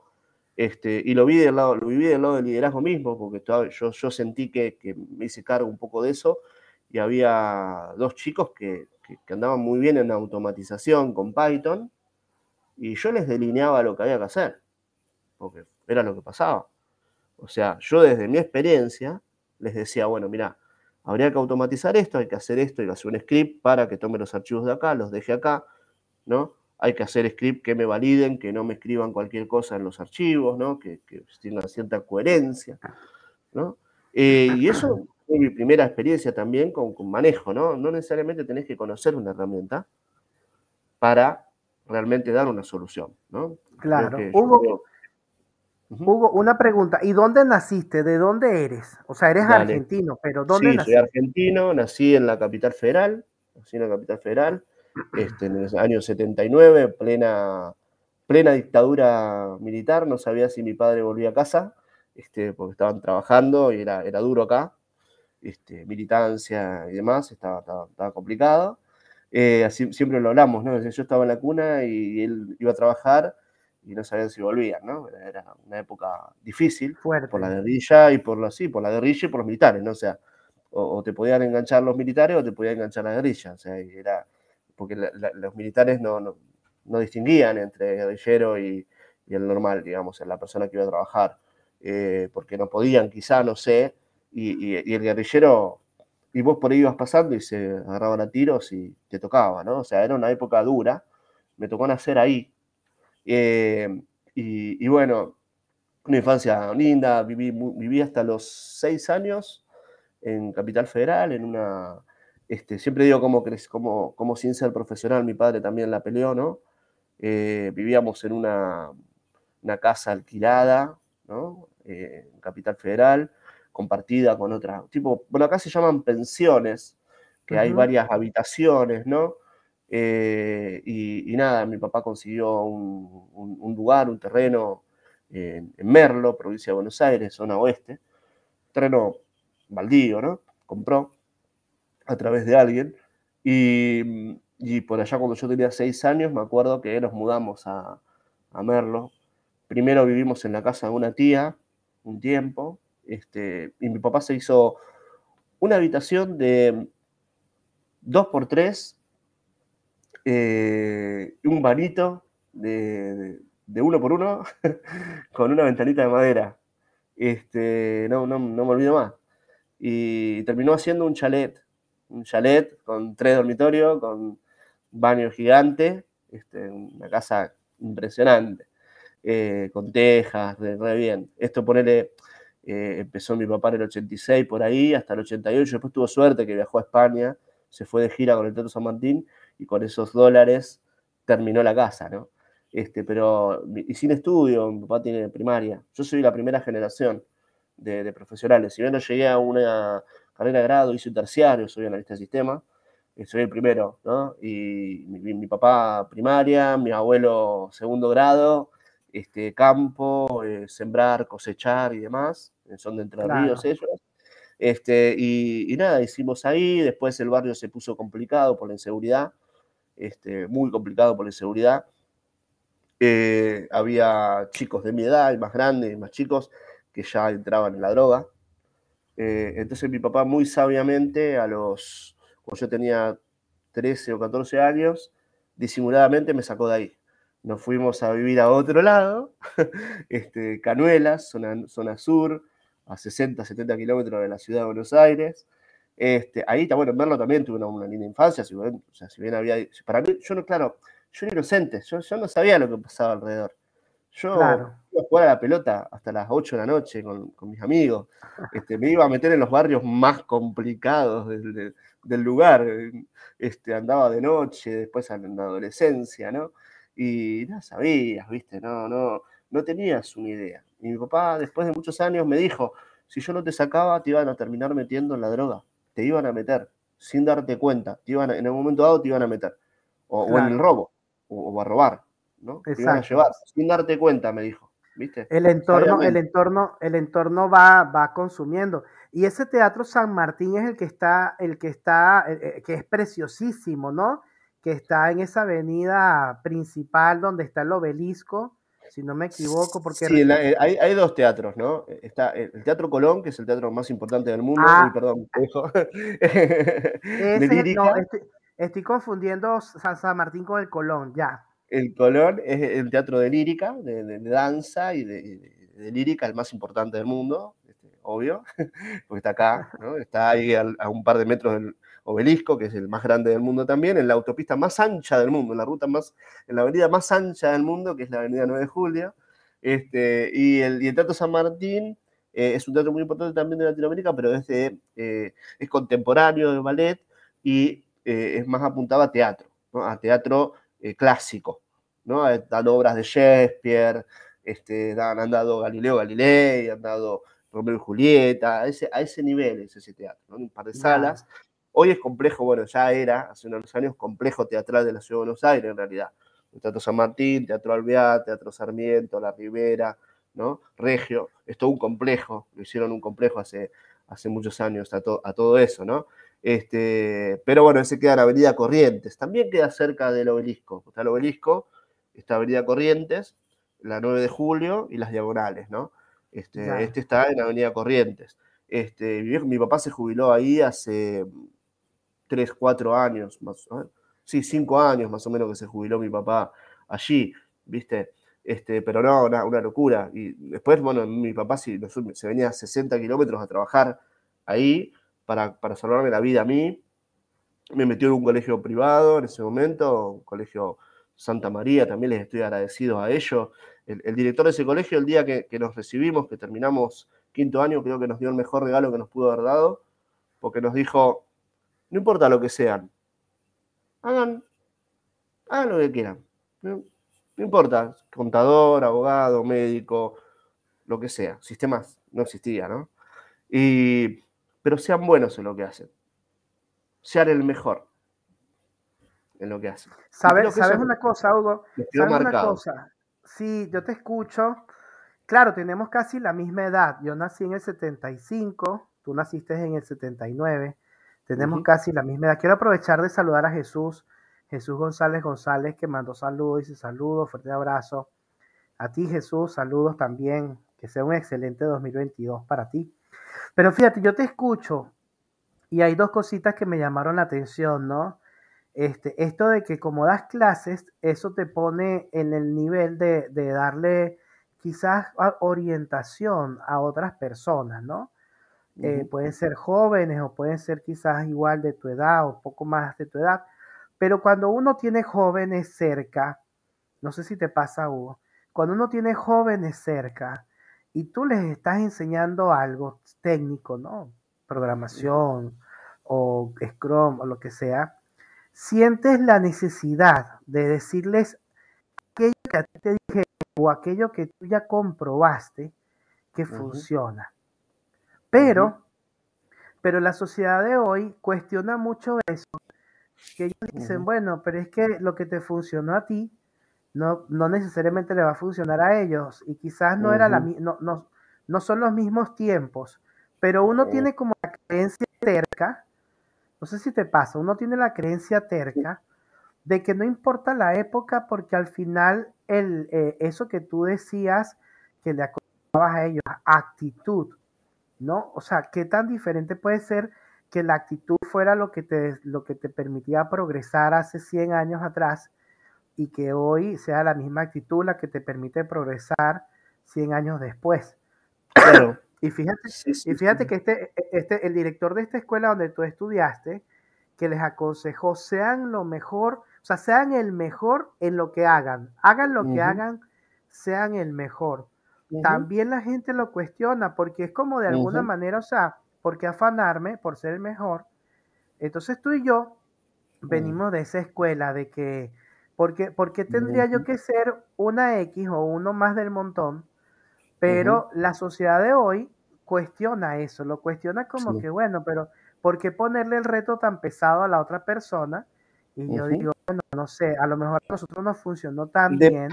Este, y lo, vi del lado, lo viví del lado del liderazgo mismo, porque yo, yo sentí que, que, me hice cargo un poco de eso. Y había dos chicos que, que andaban muy bien en automatización con Python. Y yo les delineaba lo que había que hacer, porque era lo que pasaba. O sea, yo desde mi experiencia les decía, bueno, mira, habría que automatizar esto, hay que hacer esto, hay que hacer un script para que tome los archivos de acá, los deje acá, ¿no? Hay que hacer script que me validen, que no me escriban cualquier cosa en los archivos, ¿no? Que, tengan cierta coherencia, ¿no? Eh, y eso fue mi primera experiencia también con, manejo, ¿no? No necesariamente tenés que conocer una herramienta para realmente dar una solución, ¿no? Claro. Hugo, Hugo, una pregunta. ¿Y dónde naciste? ¿De dónde eres? O sea, eres argentino, pero ¿dónde sí, soy argentino, nací en la capital federal, nací en la capital federal, este, en el año 79, plena, plena dictadura militar, no sabía si mi padre volvía a casa, este, porque estaban trabajando y era, era duro acá, este, militancia y demás, estaba, estaba, complicado. Eh, así, siempre lo hablamos, ¿no? Yo estaba en la cuna y él iba a trabajar y no sabían si volvían, ¿no? Era una época difícil por la guerrilla y por la, sí, por la guerrilla y por los militares, ¿no? O sea, o, te podían enganchar los militares o te podían enganchar la guerrilla, o sea, era, porque los militares no, no, distinguían entre guerrillero y, y, el normal, digamos, la persona que iba a trabajar, eh, porque no podían, quizá, no sé, y, y, el guerrillero, y vos por ahí ibas pasando y se agarraban a tiros y te tocaba, ¿no? O sea, era una época dura, me tocó nacer ahí, eh, y, bueno, una infancia linda, viví, viví hasta los seis años en Capital Federal, en una... Este, siempre digo como, como, como sin ser profesional, mi padre también la peleó, ¿no? Eh, vivíamos en una, una, casa alquilada, ¿no? Eh, en Capital Federal, compartida con otra, tipo, bueno, acá se llaman pensiones, que hay varias habitaciones, ¿no? Eh, y, nada, mi papá consiguió un, lugar, un terreno en, Merlo, provincia de Buenos Aires, zona oeste. Terreno baldío, ¿no? Compró a través de alguien. Y, por allá cuando yo tenía seis años, me acuerdo que nos mudamos a, a Merlo. Primero vivimos en la casa de una tía un tiempo, este, y mi papá se hizo una habitación de dos por tres eh, un vanito de, uno por uno con una ventanita de madera. Este, no, no, no me olvido más. Y terminó haciendo un chalet, un chalet con tres dormitorios, con baño gigante, este, una casa impresionante, eh, con tejas, re, bien. Esto ponele, eh, empezó mi papá en el 86 por ahí, hasta el 88, después tuvo suerte que viajó a España, se fue de gira con el Teatro San Martín y con esos dólares terminó la casa, ¿no? Este, pero, y sin estudio, mi papá tiene primaria. Yo soy la primera generación de, profesionales. Si bien no llegué a una carrera de grado, hice un terciario, soy analista de sistema, eh, soy el primero, ¿no? Y mi, papá primaria, mi abuelo segundo grado, este, campo, eh, sembrar, cosechar y demás, eh, son de Entre Ríos ellos. Este, y, y, nada, hicimos ahí, después el barrio se puso complicado por la inseguridad, este, muy complicado por la inseguridad. Eh, había chicos de mi edad, y más grandes, y más chicos, que ya entraban en la droga. Eh, entonces mi papá muy sabiamente, a los, cuando yo tenía 13 o 14 años, disimuladamente me sacó de ahí. Nos fuimos a vivir a otro lado, este, Canuelas, zona, zona sur, a 60, 70 kilómetros de la ciudad de Buenos Aires. Este, ahí está, bueno, verlo también tuve una, linda infancia, si bien, o sea, si bien había, para mí, yo no, claro, yo era inocente, yo, yo no sabía lo que pasaba alrededor. Yo iba a jugar a la pelota hasta las 8 de la noche con, con mis amigos, este, me iba a meter en los barrios más complicados del, del, lugar, este, andaba de noche, después en la adolescencia, ¿no? Y no sabías, ¿viste? No, no, no tenías una idea. Y mi papá, después de muchos años, me dijo, si yo no te sacaba, te iban a terminar metiendo en la droga te iban a meter. sin darte cuenta. Te iban en el momento dado te iban a meter. O, en el robo, o, a robar, ¿no? Te iban a llevar, sin darte cuenta, me dijo. ¿Viste? El entorno, el entorno, el entorno va, va consumiendo. Y ese teatro San Martín es el que está, el que está, eh, eh, que es preciosísimo, ¿no? Que está en esa avenida principal donde está el obelisco si no me equivoco. Porque sí, eh, hay, dos teatros, ¿no? Está el Teatro Colón, que es el teatro más importante del mundo. Ah, perdón, estoy, confundiendo San, Martín con el Colón, ya. El Colón es el teatro de lírica, de, danza y de, lírica, el más importante del mundo, este, obvio, porque está acá, ¿no? Está ahí a un par de metros del, obelisco, que es el más grande del mundo también, en la autopista más ancha del mundo, en la ruta más, en la avenida más ancha del mundo, que es la avenida 9 de Julio. Este, y, el, Teatro San Martín eh, es un teatro muy importante también de Latinoamérica, pero es, eh, es contemporáneo de ballet y eh, es más apuntado a teatro, a teatro clásico. ¿no? Dan obras de Shakespeare, este, han dado Galileo Galilei, han dado Romeo y Julieta, a ese, a ese nivel es ese teatro, un par de salas. Hoy es complejo, bueno, ya era hace unos años complejo teatral de la Ciudad de Buenos Aires en realidad. Teatro San Martín, Teatro Alvear, Teatro Sarmiento, La Ribera, ¿no? Regio, es todo un complejo, lo hicieron un complejo hace, hace muchos años a, a todo eso, ¿no? Este, pero bueno, ese queda en Avenida Corrientes, también queda cerca del obelisco, está el obelisco, está Avenida Corrientes, la 9 de julio y las diagonales, ¿no? Este, este está en Avenida Corrientes. Este, mi papá se jubiló ahí hace 3, 4 años, más, sí, 5 años más o menos que se jubiló mi papá allí, ¿viste? Este, pero no, una, locura. Y después, bueno, mi papá se venía a 60 kilómetros a trabajar ahí para, para salvarme la vida a mí. Me metió en un colegio privado en ese momento, un colegio Santa María, también les estoy agradecido a ellos. El, director de ese colegio, el día que, que, nos recibimos, que terminamos quinto año, creo que nos dio el mejor regalo que nos pudo haber dado, porque nos dijo, no importa lo que sean. Hagan, hagan lo que quieran. No, importa, contador, abogado, médico, lo que sea. Sistemas no existía, ¿no? Y, pero sean buenos en lo que hacen. Sean el mejor en lo que hacen. ¿Sabes, ¿sabes una cosa, Hugo? ¿Sabes una cosa? Sí, yo te escucho. Claro, tenemos casi la misma edad. Yo nací en el 75, tú naciste en el 79. Tenemos casi la misma edad. Quiero aprovechar de saludar a Jesús, Jesús González González, que mandó saludos, dice saludos, fuerte abrazo. A ti, Jesús, saludos también. Que sea un excelente 2022 para ti. Pero fíjate, yo te escucho y hay dos cositas que me llamaron la atención, ¿no? Este, esto de que como das clases, eso te pone en el nivel de, de darle quizás orientación a otras personas, ¿no? Eh, pueden ser jóvenes o pueden ser quizás igual de tu edad o poco más de tu edad. Pero cuando uno tiene jóvenes cerca, no sé si te pasa, Hugo, cuando uno tiene jóvenes cerca y tú les estás enseñando algo técnico, ¿no? Programación o Scrum o lo que sea, sientes la necesidad de decirles aquello que a ti te dije o aquello que tú ya comprobaste que funciona. Pero, pero la sociedad de hoy cuestiona mucho eso, que ellos dicen, bueno, pero es que lo que te funcionó a ti no, no necesariamente le va a funcionar a ellos y quizás no, era la, no, no, no son los mismos tiempos, pero uno tiene como la creencia terca, no sé si te pasa, uno tiene la creencia terca de que no importa la época porque al final el, eh, eso que tú decías que le acordabas a ellos, actitud, ¿no? O sea, ¿qué tan diferente puede ser que la actitud fuera lo que te, lo que te permitía progresar hace 100 años atrás y que hoy sea la misma actitud la que te permite progresar 100 años después? y fíjate, y fíjate que este, este, el director de esta escuela donde tú estudiaste, que les aconsejó, sean lo mejor, o sea, sean el mejor en lo que hagan, hagan lo que hagan, sean el mejor también la gente lo cuestiona porque es como de alguna manera, o sea, ¿por qué afanarme por ser el mejor? Entonces tú y yo venimos de esa escuela de que, ¿por qué, tendría yo que ser una X o uno más del montón? Pero la sociedad de hoy cuestiona eso, lo cuestiona como que, bueno, pero ¿por qué ponerle el reto tan pesado a la otra persona? Y yo digo, bueno, no sé, a lo mejor a nosotros nos funcionó tan bien.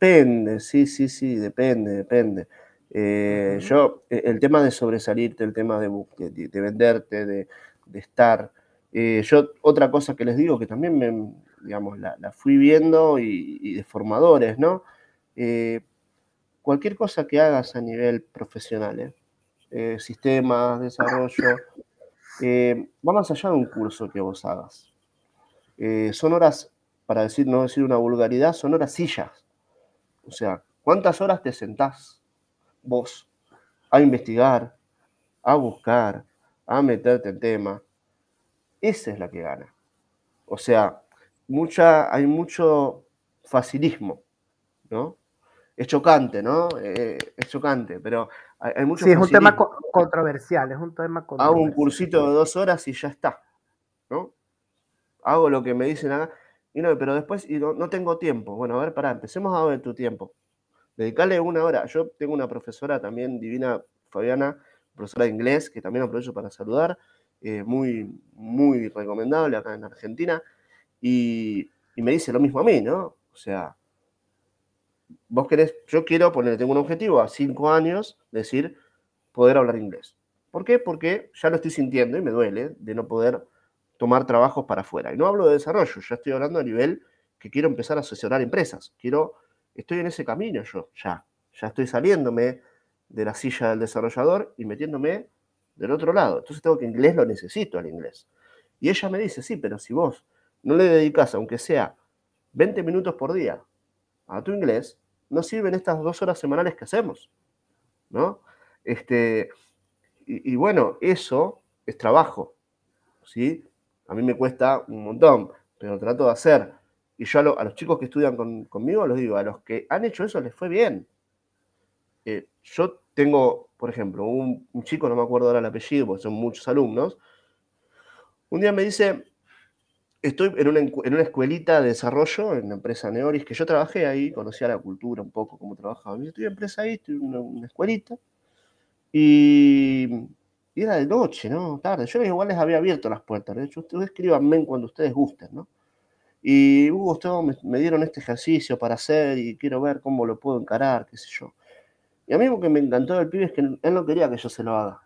Depende, sí, sí, sí, depende, depende. Eh, yo, e, el tema de sobresalirte, el tema de, de, venderte, de, estar. Eh, yo, otra cosa que les digo, que también me, digamos, la, fui viendo y, de formadores, ¿no? Eh, cualquier cosa que hagas a nivel profesional, sistemas, desarrollo, va más allá de un curso que vos hagas. son horas, para decir, no decir una vulgaridad, son horas sillas. O sea, ¿cuántas horas te sentás? vos a investigar, a buscar, a meterte en tema. Esa es la que gana. O sea, mucha, hay mucho facilismo, ¿no? Es chocante, ¿no? Eh, es chocante, pero hay, mucho Sí, es un tema controversial, es un tema controversial. Hago un cursito de dos horas y ya está, ¿no? Hago lo que me dicen acá, y pero después y no, tengo tiempo. Bueno, a ver, pará, empecemos a ver tu tiempo. Dedicarle una hora. Yo tengo una profesora también divina, Fabiana, profesora de inglés, que también aprovecho para saludar, eh, muy, muy recomendable acá en Argentina, y, me dice lo mismo a mí, ¿no? O sea, vos querés, yo quiero poner, tengo un objetivo a cinco años, decir, poder hablar inglés. ¿Por qué? Porque ya lo estoy sintiendo y me duele de no poder tomar trabajos para afuera. Y no hablo de desarrollo, ya estoy hablando a nivel que quiero empezar a asesorar empresas. Quiero estoy en ese camino yo, ya. Ya estoy saliéndome de la silla del desarrollador y metiéndome del otro lado. Entonces tengo que inglés lo necesito al inglés. Y ella me dice, sí, pero si vos no le dedicas, aunque sea 20 minutos por día, a tu inglés, no sirven estas dos horas semanales que hacemos. ¿No? Este, y, bueno, eso es trabajo. ¿sí? A mí me cuesta un montón, pero trato de hacer y yo a, los chicos que estudian conmigo les digo, a los que han hecho eso les fue bien. Eh, yo tengo, por ejemplo, un, chico, no me acuerdo ahora el apellido, porque son muchos alumnos, un día me dice, estoy en una, escuelita de desarrollo en la empresa Neoris, que yo trabajé ahí, conocía la cultura un poco, cómo trabajaba. Yo estoy en empresa ahí, estoy en una, escuelita, y, era de noche, ¿no? Tarde. Yo igual les había abierto las puertas. De hecho, ustedes escribanme cuando ustedes gusten, ¿no? Y Hugo, me, dieron este ejercicio para hacer y quiero ver cómo lo puedo encarar, qué sé yo. Y a mí lo que me encantó del pibe es que él no quería que yo se lo haga.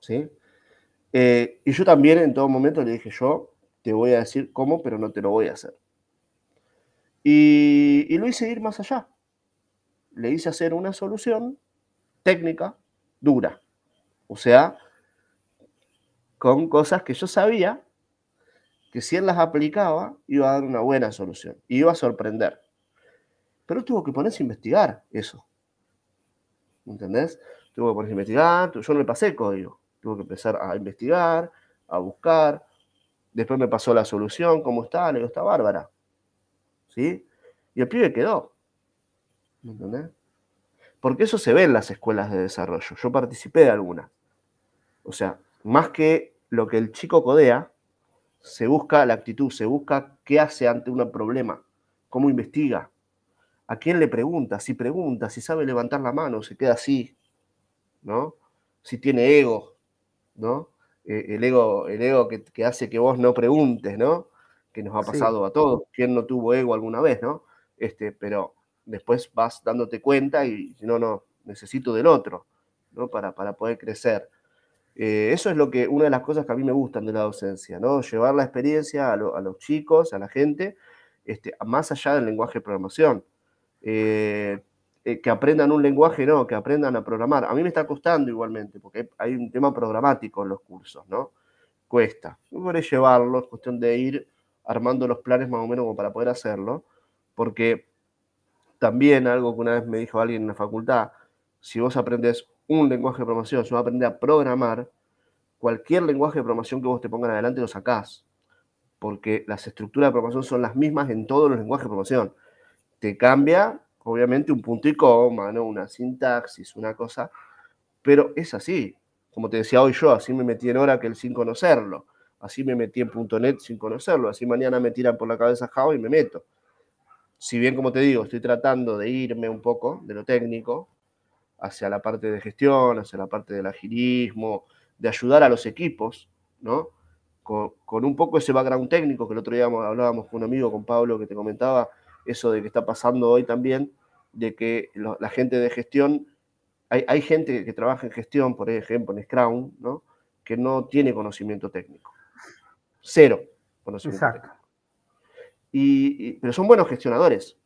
¿Sí? Eh, y yo también en todo momento le dije, yo te voy a decir cómo, pero no te lo voy a hacer. Y, y lo hice ir más allá. Le hice hacer una solución técnica dura. O sea, con cosas que yo sabía que si él las aplicaba, iba a dar una buena solución, iba a sorprender. Pero tuvo que ponerse a investigar eso. ¿Entendés? Tuvo que ponerse a investigar, yo no le pasé código, tuvo que empezar a investigar, a buscar, después me pasó la solución, cómo está, le digo, está bárbara. ¿Sí? Y el pibe quedó. ¿Me entendés? Porque eso se ve en las escuelas de desarrollo. Yo participé de algunas. O sea, más que lo que el chico codea, se busca la actitud, se busca qué hace ante un problema, cómo investiga, a quién le pregunta, si pregunta, si sabe levantar la mano, se queda así, ¿no? Si tiene ego, ¿no? Eh, el ego, el ego que, hace que vos no preguntes, ¿no? Que nos ha pasado a todos. ¿Quién no tuvo ego alguna vez, ¿no? Este, pero después vas dándote cuenta y no, no, necesito del otro, ¿no? Para, para poder crecer. Eh, eso es lo que, una de las cosas que a mí me gustan de la docencia, ¿no? Llevar la experiencia a, los chicos, a la gente, este, más allá del lenguaje de programación. Eh, eh, que aprendan un lenguaje, no, que aprendan a programar. A mí me está costando igualmente, porque hay un tema programático en los cursos, ¿no? Cuesta. No podré llevarlo, es cuestión de ir armando los planes más o menos como para poder hacerlo, porque también algo que una vez me dijo alguien en la facultad, si vos aprendes un lenguaje de programación, si vos aprender a programar, cualquier lenguaje de programación que vos te pongan adelante lo sacás, porque las estructuras de programación son las mismas en todos los lenguajes de programación. Te cambia, obviamente, un punto y coma, ¿no? una sintaxis, una cosa, pero es así. Como te decía hoy yo, así me metí en Oracle sin conocerlo, así me metí en .NET sin conocerlo, así mañana me tiran por la cabeza Java y me meto. Si bien, como te digo, estoy tratando de irme un poco de lo técnico, hacia la parte de gestión, hacia la parte del agilismo, de ayudar a los equipos, ¿no? Con, un poco ese background técnico que el otro día hablábamos con un amigo, con Pablo, que te comentaba eso de que está pasando hoy también, de que la gente de gestión, hay, hay, gente que trabaja en gestión, por ejemplo, en Scrum, ¿no? que no tiene conocimiento técnico. Cero conocimiento técnico. Y, pero son buenos gestionadores,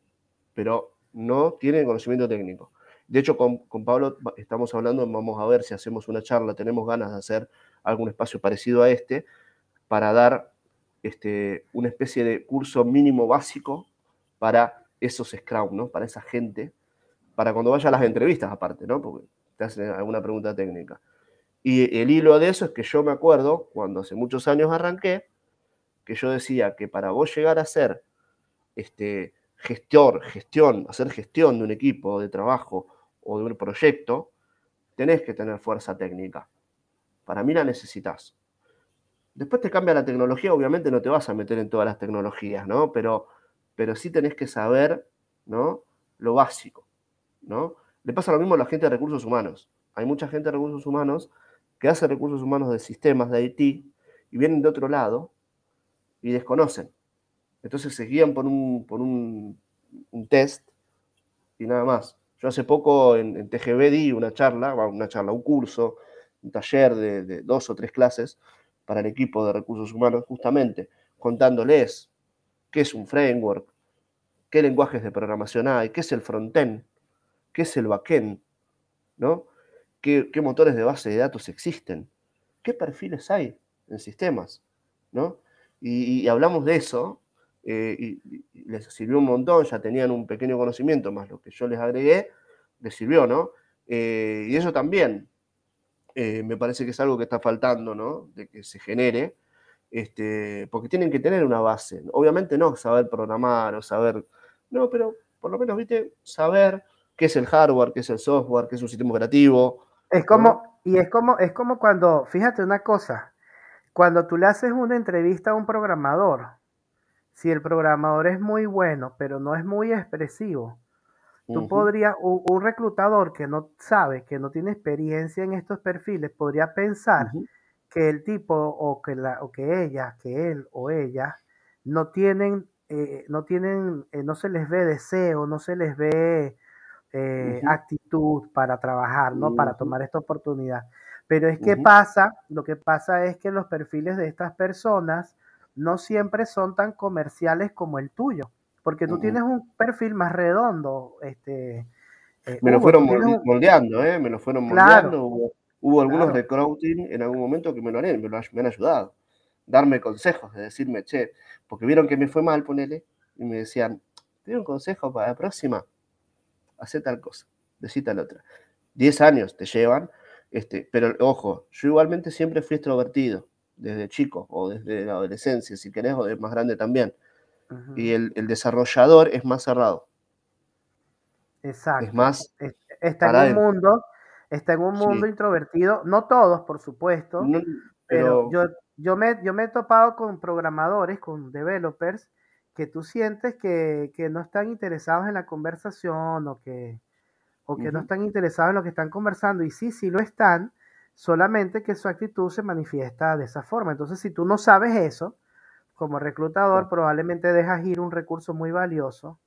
pero no tienen conocimiento técnico. De hecho, con, con, Pablo estamos hablando, vamos a ver si hacemos una charla, tenemos ganas de hacer algún espacio parecido a este, para dar este, una especie de curso mínimo básico para esos Scrum, ¿no? Para esa gente, para cuando vaya a las entrevistas aparte, ¿no? Porque te hacen alguna pregunta técnica. Y el hilo de eso es que yo me acuerdo, cuando hace muchos años arranqué, que yo decía que para vos llegar a ser este, gestor, gestión, hacer gestión de un equipo de trabajo o de un proyecto, tenés que tener fuerza técnica. Para mí la necesitas. Después te cambia la tecnología, obviamente no te vas a meter en todas las tecnologías, ¿no? Pero, pero sí tenés que saber, ¿no? Lo básico, ¿no? Le pasa lo mismo a la gente de recursos humanos. Hay mucha gente de recursos humanos que hace recursos humanos de sistemas de IT y vienen de otro lado y desconocen. Entonces se guían por un, por un, test y nada más. Yo hace poco en, TGB di una charla, una charla, un curso, un taller de, dos o tres clases para el equipo de recursos humanos, justamente contándoles qué es un framework, qué lenguajes de programación hay, qué es el frontend, qué es el backend, ¿no? qué, motores de base de datos existen, qué perfiles hay en sistemas, ¿no? Y, hablamos de eso, eh, y, les sirvió un montón, ya tenían un pequeño conocimiento, más lo que yo les agregué, les sirvió, ¿no? Eh, y eso también eh, me parece que es algo que está faltando, ¿no? De que se genere, este, porque tienen que tener una base. Obviamente no saber programar o saber, no, pero por lo menos, viste, saber qué es el hardware, qué es el software, qué es un sistema operativo, es como, y es como, es como cuando, fíjate una cosa, cuando tú le haces una entrevista a un programador, si el programador es muy bueno, pero no es muy expresivo, tú podrías, un, reclutador que no sabe, que no tiene experiencia en estos perfiles, podría pensar que el tipo o que, la, o que ella, que él o ella, no tienen, eh, no tienen, eh, no se les ve deseo, no se les ve eh, actitud para trabajar, ¿no? Para tomar esta oportunidad. Pero es que pasa, lo que pasa es que los perfiles de estas personas no siempre son tan comerciales como el tuyo, porque tú tienes un perfil más redondo, este... Eh, me lo fueron moldeando, ¿eh? Me lo fueron moldeando. Hubo, algunos recruiting en algún momento que me lo han, me, han ayudado. Darme consejos, de decirme, che, porque vieron que me fue mal, ponele, y me decían, te un consejo para la próxima hace tal cosa, decí tal otra. Diez años te llevan, este, pero ojo, yo igualmente siempre fui extrovertido, desde chico o desde la adolescencia, si querés, o de más grande también. Y el, desarrollador es más cerrado. Exacto. Es más. Está en un mundo, está en un mundo introvertido, no todos, por supuesto, pero, yo, yo, me, yo me he topado con programadores, con developers, que tú sientes que, no están interesados en la conversación o que, o que no están interesados en lo que están conversando. Y sí, sí lo están, solamente que su actitud se manifiesta de esa forma. Entonces, si tú no sabes eso, como reclutador, probablemente dejas ir un recurso muy valioso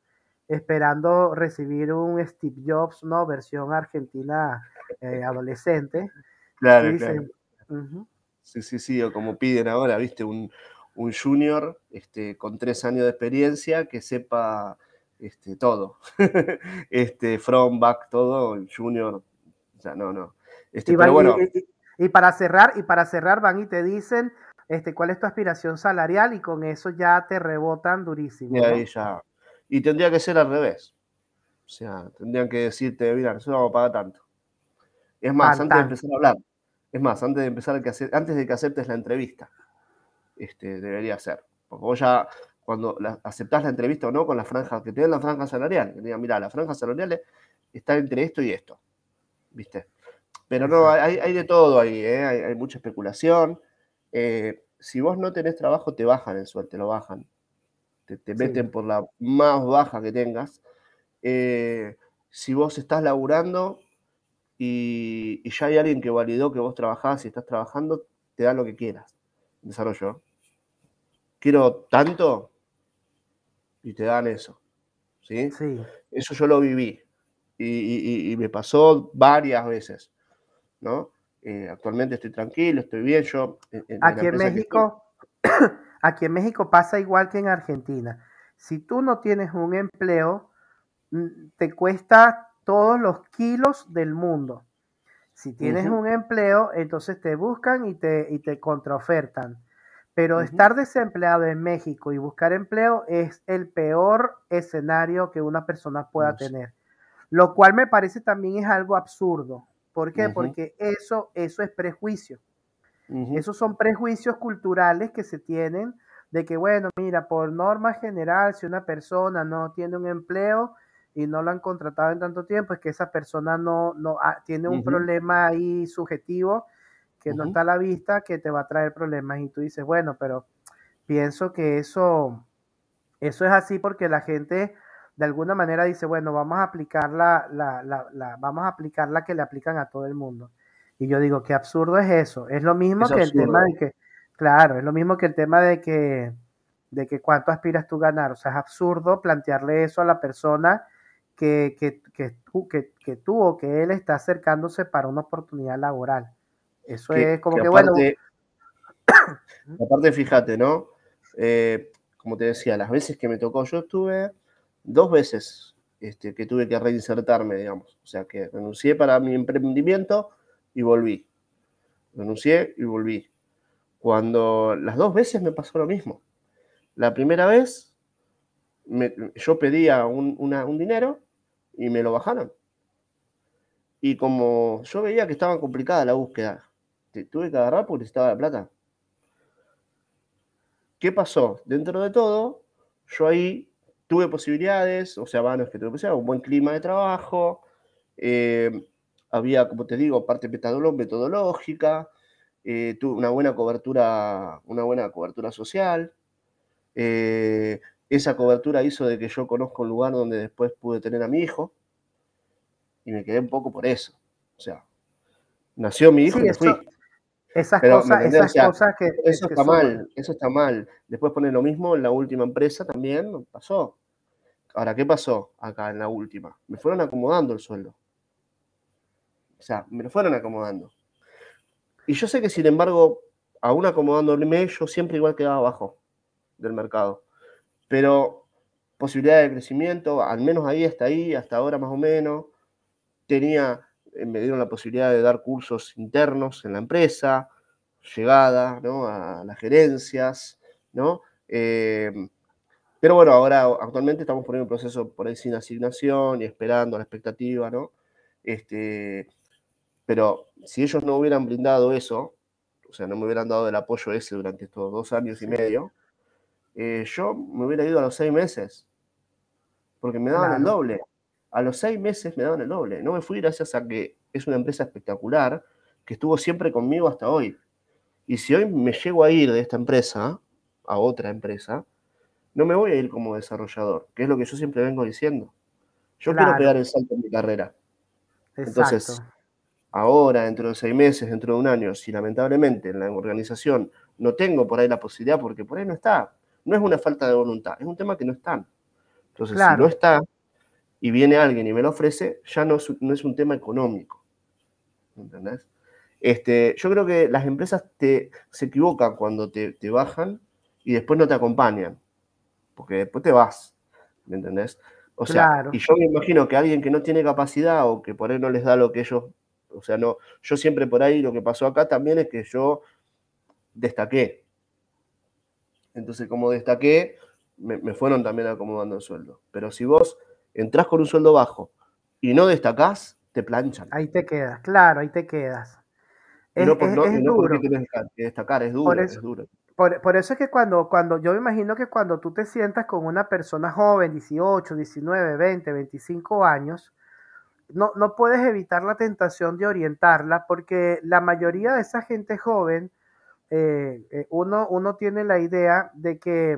esperando recibir un Steve Jobs, ¿no? Versión argentina eh, adolescente. Claro, claro. Sí, sí, sí, o como piden ahora, viste, un, un junior este, con tres años de experiencia que sepa este, todo. este, from, back, todo, junior. O sea, no, no. Este, y, bueno. y, para cerrar, y para cerrar, van y te dicen este, cuál es tu aspiración salarial, y con eso ya te rebotan durísimo. Y ahí ya. Y tendría que ser al revés. O sea, tendrían que decirte, mira, nosotros vamos a pagar tanto. Es más, antes de empezar a hablar, es más, antes de empezar que hacer, antes de que aceptes la entrevista, este, debería ser. Porque vos ya, cuando aceptás la entrevista o no con la franja, que te den la franja salarial, que te digan, mira, la franja salarial está entre esto y esto. ¿Viste? Pero no, hay, de todo ahí, ¿eh? hay, mucha especulación. Eh, si vos no tenés trabajo, te bajan el sueldo, te lo bajan. Te, meten por la más baja que tengas. Eh, si vos estás laburando, y, ya hay alguien que validó que vos trabajás y estás trabajando, te da lo que quieras. Desarrollo. Quiero tanto y te dan eso. ¿sí? sí. Eso yo lo viví y, me pasó varias veces. ¿no? Eh, actualmente estoy tranquilo, estoy bien. Yo, aquí en México, aquí en México pasa igual que en Argentina. Si tú no tienes un empleo, mm, te cuesta todos los kilos del mundo. Si tienes un empleo, entonces te buscan y te, y te contraofertan. Pero estar desempleado en México y buscar empleo es el peor escenario que una persona pueda tener. Lo cual me parece también es algo absurdo. ¿Por qué? Porque eso, eso es prejuicio. Esos son prejuicios culturales que se tienen de que, bueno, mira, por norma general, si una persona no tiene un empleo y no lo han contratado en tanto tiempo, es que esa persona no, no ah, tiene un problema ahí subjetivo que no está a la vista, que te va a traer problemas. Y tú dices, bueno, pero pienso que eso, eso es así porque la gente de alguna manera dice, bueno, vamos a aplicar la, la, la, vamos a aplicar la que le aplican a todo el mundo. Y yo digo, qué absurdo es eso. Es lo mismo que el tema de que, claro, es lo mismo que el tema de que, de que cuánto aspiras tú a ganar. O sea, es absurdo plantearle eso a la persona que, que, que, que, que tú o que él está acercándose para una oportunidad laboral. Eso es como que, bueno. Aparte, fíjate, ¿no? Eh, como te decía, las veces que me tocó, yo estuve dos veces este, que tuve que reinsertarme, digamos. O sea, que renuncié para mi emprendimiento y volví. Renuncié y volví. Cuando las dos veces me pasó lo mismo. La primera vez yo pedía un, un dinero y me lo bajaron. Y como yo veía que estaba complicada la búsqueda, tuve que agarrar porque necesitaba la plata. ¿Qué pasó? Dentro de todo, yo ahí tuve posibilidades, o sea, es que tuve posibilidades, un buen clima de trabajo, eh, había, como te digo, parte metodológica, eh, tuve una buena cobertura, una buena cobertura social. Eh, esa cobertura hizo de que yo conozca un lugar donde después pude tener a mi hijo y me quedé un poco por eso. O sea, nació mi hijo y me fui. Esas, cosas, esas cosas que... Eso está mal, eso está mal. Después pone lo mismo en la última empresa también, pasó. Ahora, ¿qué pasó acá en la última? Me fueron acomodando el sueldo. O sea, me lo fueron acomodando. Y yo sé que, sin embargo, aún acomodándome, yo siempre igual quedaba abajo del mercado. Pero posibilidad de crecimiento, al menos ahí hasta ahí, hasta ahora más o menos. Tenía me dieron la posibilidad de dar cursos internos en la empresa, llegada a las gerencias, ¿no? Em, pero bueno, ahora actualmente estamos poniendo un proceso por ahí sin asignación y esperando la expectativa, ¿no? Este, pero si ellos no hubieran brindado eso, o sea, no me hubieran dado el apoyo ese durante estos dos años y medio, eh, yo me hubiera ido a los seis meses, porque me daban el doble a los seis meses me daban el doble. No me fui gracias a que es una empresa espectacular que estuvo siempre conmigo hasta hoy. Y si hoy me llego a ir de esta empresa a otra empresa, no me voy a ir como desarrollador, que es lo que yo siempre vengo diciendo. Yo quiero pegar el salto en mi carrera. Entonces, ahora, dentro de seis meses, dentro de un año, si lamentablemente en la organización no tengo por ahí la posibilidad, porque por ahí no está, no es una falta de voluntad, es un tema que no está. Entonces, si no está, y viene alguien y me lo ofrece, ya no es, un tema económico. ¿Entendés? Este, yo creo que las empresas te, se equivocan cuando te, bajan y después no te acompañan, porque después te vas, ¿me entendés? O sea, y yo me imagino que alguien que no tiene capacidad o que por ahí no les da lo que ellos, o sea, no, yo siempre por ahí lo que pasó acá también es que yo destaqué. Entonces, como destaqué, me, me fueron también acomodando el sueldo. Pero si vos entras con un sueldo bajo y no destacás, te planchan. Ahí te quedas, claro, ahí te quedas. Es, no, no, porque tienes que destacar, es duro, por eso, es duro. Por, eso es que cuando, cuando, yo me imagino que cuando tú te sientas con una persona joven, 18, 19, 20, 25 años, no, no puedes evitar la tentación de orientarla porque la mayoría de esa gente joven, eh, eh, uno, uno tiene la idea de que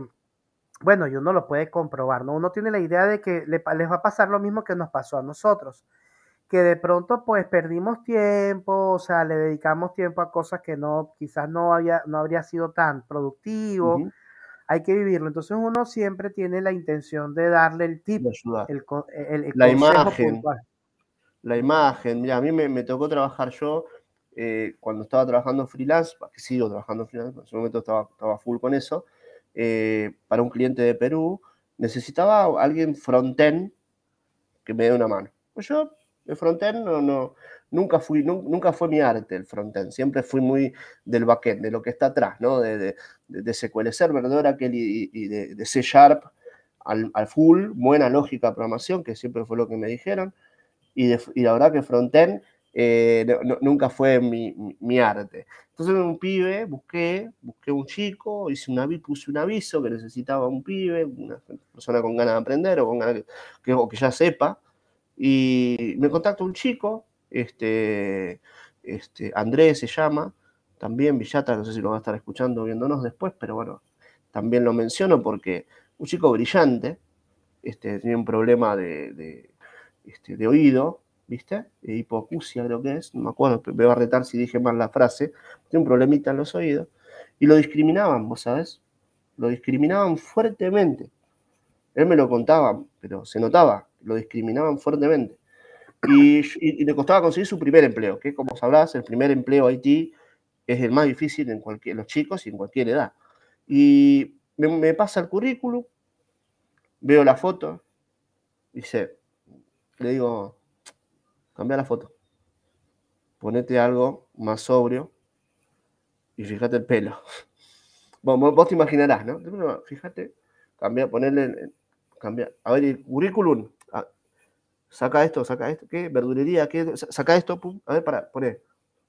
bueno, y uno lo puede comprobar, ¿no? Uno tiene la idea de que les va a pasar lo mismo que nos pasó a nosotros. que de pronto pues perdimos tiempo, o sea, le dedicamos tiempo a cosas que no, quizás no, había, no habría sido tan productivo. Hay que vivirlo. Entonces uno siempre tiene la intención de darle el tip, el, la imagen. La imagen, mira, a mí me, tocó trabajar yo eh, cuando estaba trabajando freelance, que sigo trabajando freelance, en ese momento estaba, estaba full con eso, eh, para un cliente de Perú, necesitaba alguien frontend que me dé una mano. Pues yo el frontend no, no, nunca, fui, nunca fue mi arte el frontend, siempre fui muy del backend, de lo que está atrás, ¿no? De, de, de SQL Server, de Oracle y, de, C Sharp al, full, buena lógica de programación, que siempre fue lo que me dijeron, y, y la verdad que frontend eh, nunca fue mi, arte. Entonces un pibe, busqué, busqué un chico, hice una, puse un aviso que necesitaba un pibe, una persona con ganas de aprender o con ganas que, ya sepa, y me contacta un chico, este, este, Andrés se llama, también Villata, no sé si lo va a estar escuchando viéndonos después, pero bueno, también lo menciono porque un chico brillante, este, tiene un problema de, este, de oído, ¿viste? hipoacusia creo que es, no me acuerdo, me voy a retar si dije mal la frase, tiene un problemita en los oídos, y lo discriminaban, vos sabés, lo discriminaban fuertemente. Él me lo contaba, pero se notaba, lo discriminaban fuertemente. Y, le costaba conseguir su primer empleo, que como sabrás, el primer empleo Haití es el más difícil en cualquier, los chicos y en cualquier edad. Y me, pasa el currículum, veo la foto, dice, le digo, cambia la foto, ponete algo más sobrio y fíjate el pelo. Vos te imaginarás, ¿no? Fíjate, cambia, ponerle, cambia, a ver, el currículum, saca esto, saca esto, ¿qué? Verdulería, ¿qué? Saca esto, pum, a ver, para, poné,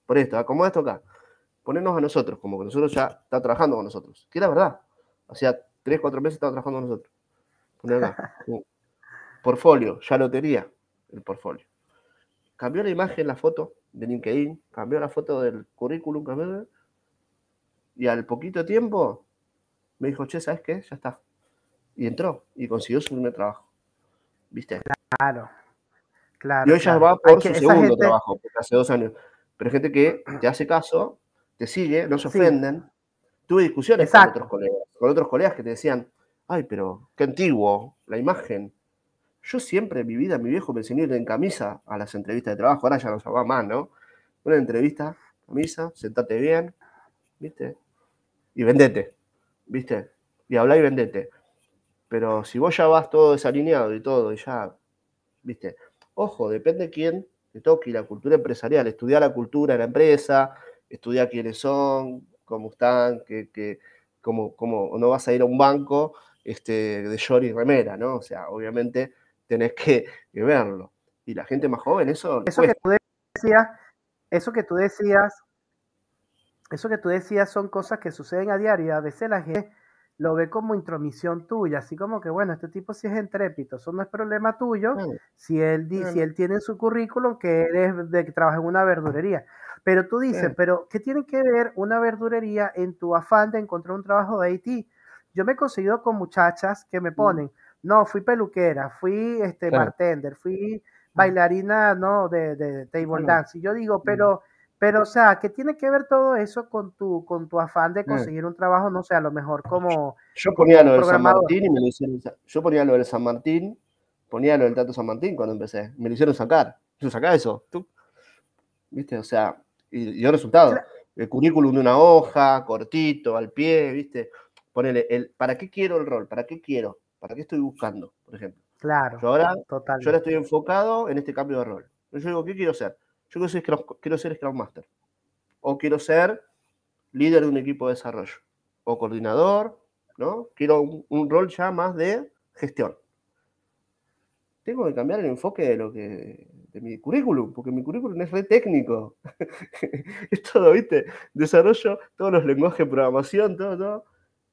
por esto, acomoda esto acá. Ponernos a nosotros, como que nosotros ya está trabajando con nosotros. Que era verdad. Hacía tres, cuatro meses estaba trabajando con nosotros. Poner acá. portfolio, ya lo tenía, el portfolio. Cambió la imagen, la foto de LinkedIn, cambió la foto del currículum, cambió. Y al poquito tiempo me dijo, che, ¿sabes qué? Ya está. Y entró y consiguió su primer trabajo. ¿Viste? Claro. Claro, y hoy ya va por su segundo trabajo, porque hace dos años. Pero hay gente que te hace caso, te sigue, no se ofenden. Tuve discusiones con otros colegas, con otros colegas que te decían, ay, pero qué antiguo, la imagen. Yo siempre en mi vida, mi viejo me enseñó ir en camisa a las entrevistas de trabajo, ahora ya no se va más, ¿no? Una entrevista, camisa, sentate bien, ¿viste? Y vendete, ¿viste? Y habla y vendete. Pero si vos ya vas todo desalineado y todo, y ya, ¿viste? Ojo, depende quién te toque la cultura empresarial, estudiar la cultura de la empresa, estudiar quiénes son, cómo están, que, cómo, cómo, no vas a ir a un banco este, de short y remera, ¿no? O sea, obviamente tenés que, verlo. Y la gente más joven, eso. Eso que tú decías, eso que tú decías, eso que tú decías son cosas que suceden a diario. A veces la gente lo ve como intromisión tuya, así como que, bueno, este tipo sí es entrépito, eso no es problema tuyo, si, él, si él tiene en su currículum que eres de que trabaja en una verdurería. Pero tú dices, pero ¿qué tiene que ver una verdurería en tu afán de encontrar un trabajo de IT? Yo me he conseguido con muchachas que me mm. ponen, no, fui peluquera, fui este bartender, fui mm. bailarina, no, de, de table dance. Y yo digo, mm. pero... Pero, o sea, ¿qué tiene que ver todo eso con tu, con tu afán de mm. conseguir un trabajo, no sé, a lo mejor como. Yo ponía lo del San Martín y me lo hicieron. Yo ponía lo del San Martín, ponía lo del Tato San Martín cuando empecé. Me lo hicieron sacar. Yo sacar eso. ¿Tú? ¿Viste? O sea, y dio resultado. El currículum de una hoja, cortito, al pie, ¿viste? Ponele, el, ¿para qué quiero el rol? ¿Para qué quiero? ¿Para qué estoy buscando, por ejemplo? Claro. Yo ahora, yo ahora estoy enfocado en este cambio de rol. Yo digo, ¿qué quiero ser? Yo quiero ser, quiero ser Scrum Master. O quiero ser líder de un equipo de desarrollo. O coordinador, ¿no? Quiero un, rol ya más de gestión. Tengo que cambiar el enfoque de lo que de mi currículum, porque mi currículum es re técnico. es todo, ¿viste? Desarrollo, todos los lenguajes de programación, todo, todo.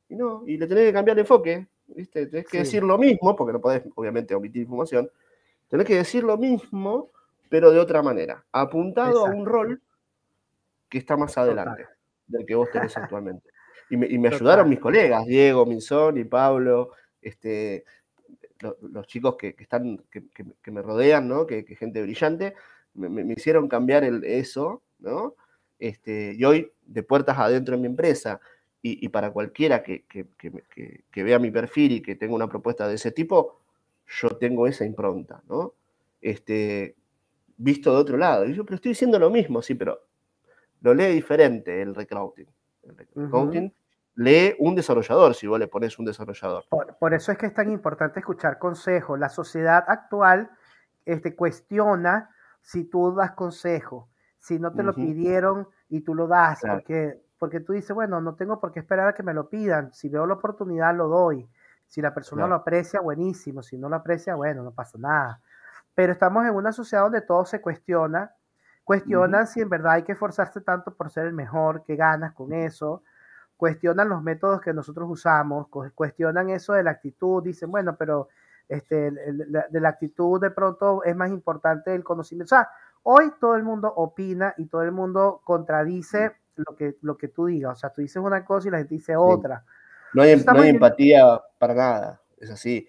Y no, y le tenés que cambiar el enfoque, ¿viste? Tenés que decir lo mismo, porque no podés, obviamente, omitir información. Tenés que decir lo mismo, pero de otra manera, apuntado a un rol que está más adelante del que vos tenés actualmente. Y me, ayudaron mis colegas, Diego, Minzón y Pablo, este, los, chicos que, están, que, me rodean, ¿no? que, gente brillante, me, hicieron cambiar el, eso, ¿no? Este, y hoy, de puertas adentro en mi empresa, y, para cualquiera que, que, vea mi perfil y que tenga una propuesta de ese tipo, yo tengo esa impronta, ¿no? Este, visto de otro lado. Y yo, pero estoy diciendo lo mismo, sí, pero lo lee diferente el recruiting. El recruiting lee un desarrollador si vos le pones un desarrollador. Por, eso es que es tan importante escuchar consejos. La sociedad actual este, cuestiona si tú das consejo, si no te lo pidieron y tú lo das, porque, porque tú dices, bueno, no tengo por qué esperar a que me lo pidan, si veo la oportunidad lo doy, si la persona lo aprecia, buenísimo, si no lo aprecia, bueno, no pasa nada. Pero estamos en una sociedad donde todo se cuestiona, cuestionan si en verdad hay que esforzarse tanto por ser el mejor, qué ganas con eso, cuestionan los métodos que nosotros usamos, cuestionan eso de la actitud, dicen, bueno, pero este, de la actitud de pronto es más importante el conocimiento. O sea, hoy todo el mundo opina y todo el mundo contradice lo que, lo que tú digas. O sea, tú dices una cosa y la gente dice otra. No hay, no hay empatía para nada, es así.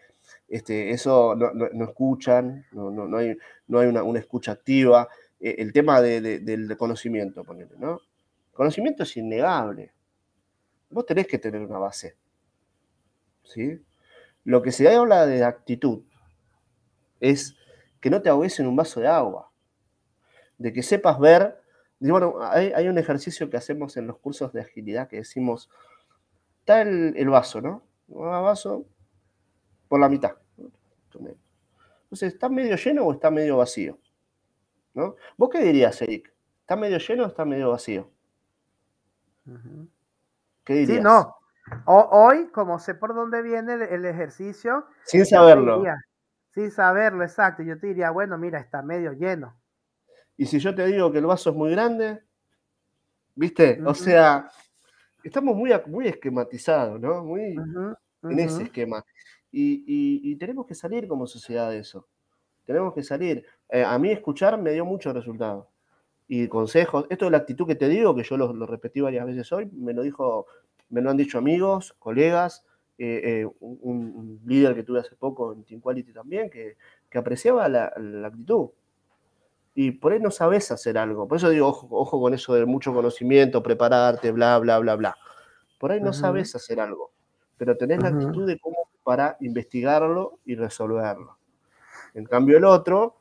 Este, eso no, no, escuchan, no, no, hay, no hay una, una escucha activa. E, el tema de, del conocimiento, ponele, ¿no? conocimiento es innegable vos tenés que tener una base. ¿sí? Lo que se habla de actitud es que no te ahogues en un vaso de agua, de que sepas ver. Bueno, hay, un ejercicio que hacemos en los cursos de agilidad que decimos, está el, vaso, ¿no? Un vaso por la mitad. Entonces, ¿está medio lleno o está medio vacío? ¿No? ¿Vos qué dirías, Eric? ¿Está medio lleno o está medio vacío? ¿Qué dirías? Sí, no. hoy, como sé por dónde viene el, ejercicio. Sin saberlo. sin saberlo, exacto. Yo te diría, bueno, mira, está medio lleno. Y si yo te digo que el vaso es muy grande, ¿viste? O sea, estamos muy, muy esquematizados, ¿no? Muy en ese esquema. Y, tenemos que salir como sociedad de eso. Tenemos que salir. Eh, a mí escuchar me dio muchos resultados y consejos. Esto de la actitud que te digo, que yo lo, repetí varias veces hoy, me lo dijo, me lo han dicho amigos, colegas, eh, eh, un, líder que tuve hace poco en Team Quality también, que, apreciaba la, actitud. Y por ahí no sabes hacer algo. Por eso digo, ojo, con eso de mucho conocimiento, prepararte, bla, bla, bla, bla. Por ahí no sabes hacer algo, pero tenés la actitud de cómo para investigarlo y resolverlo. En cambio, el otro,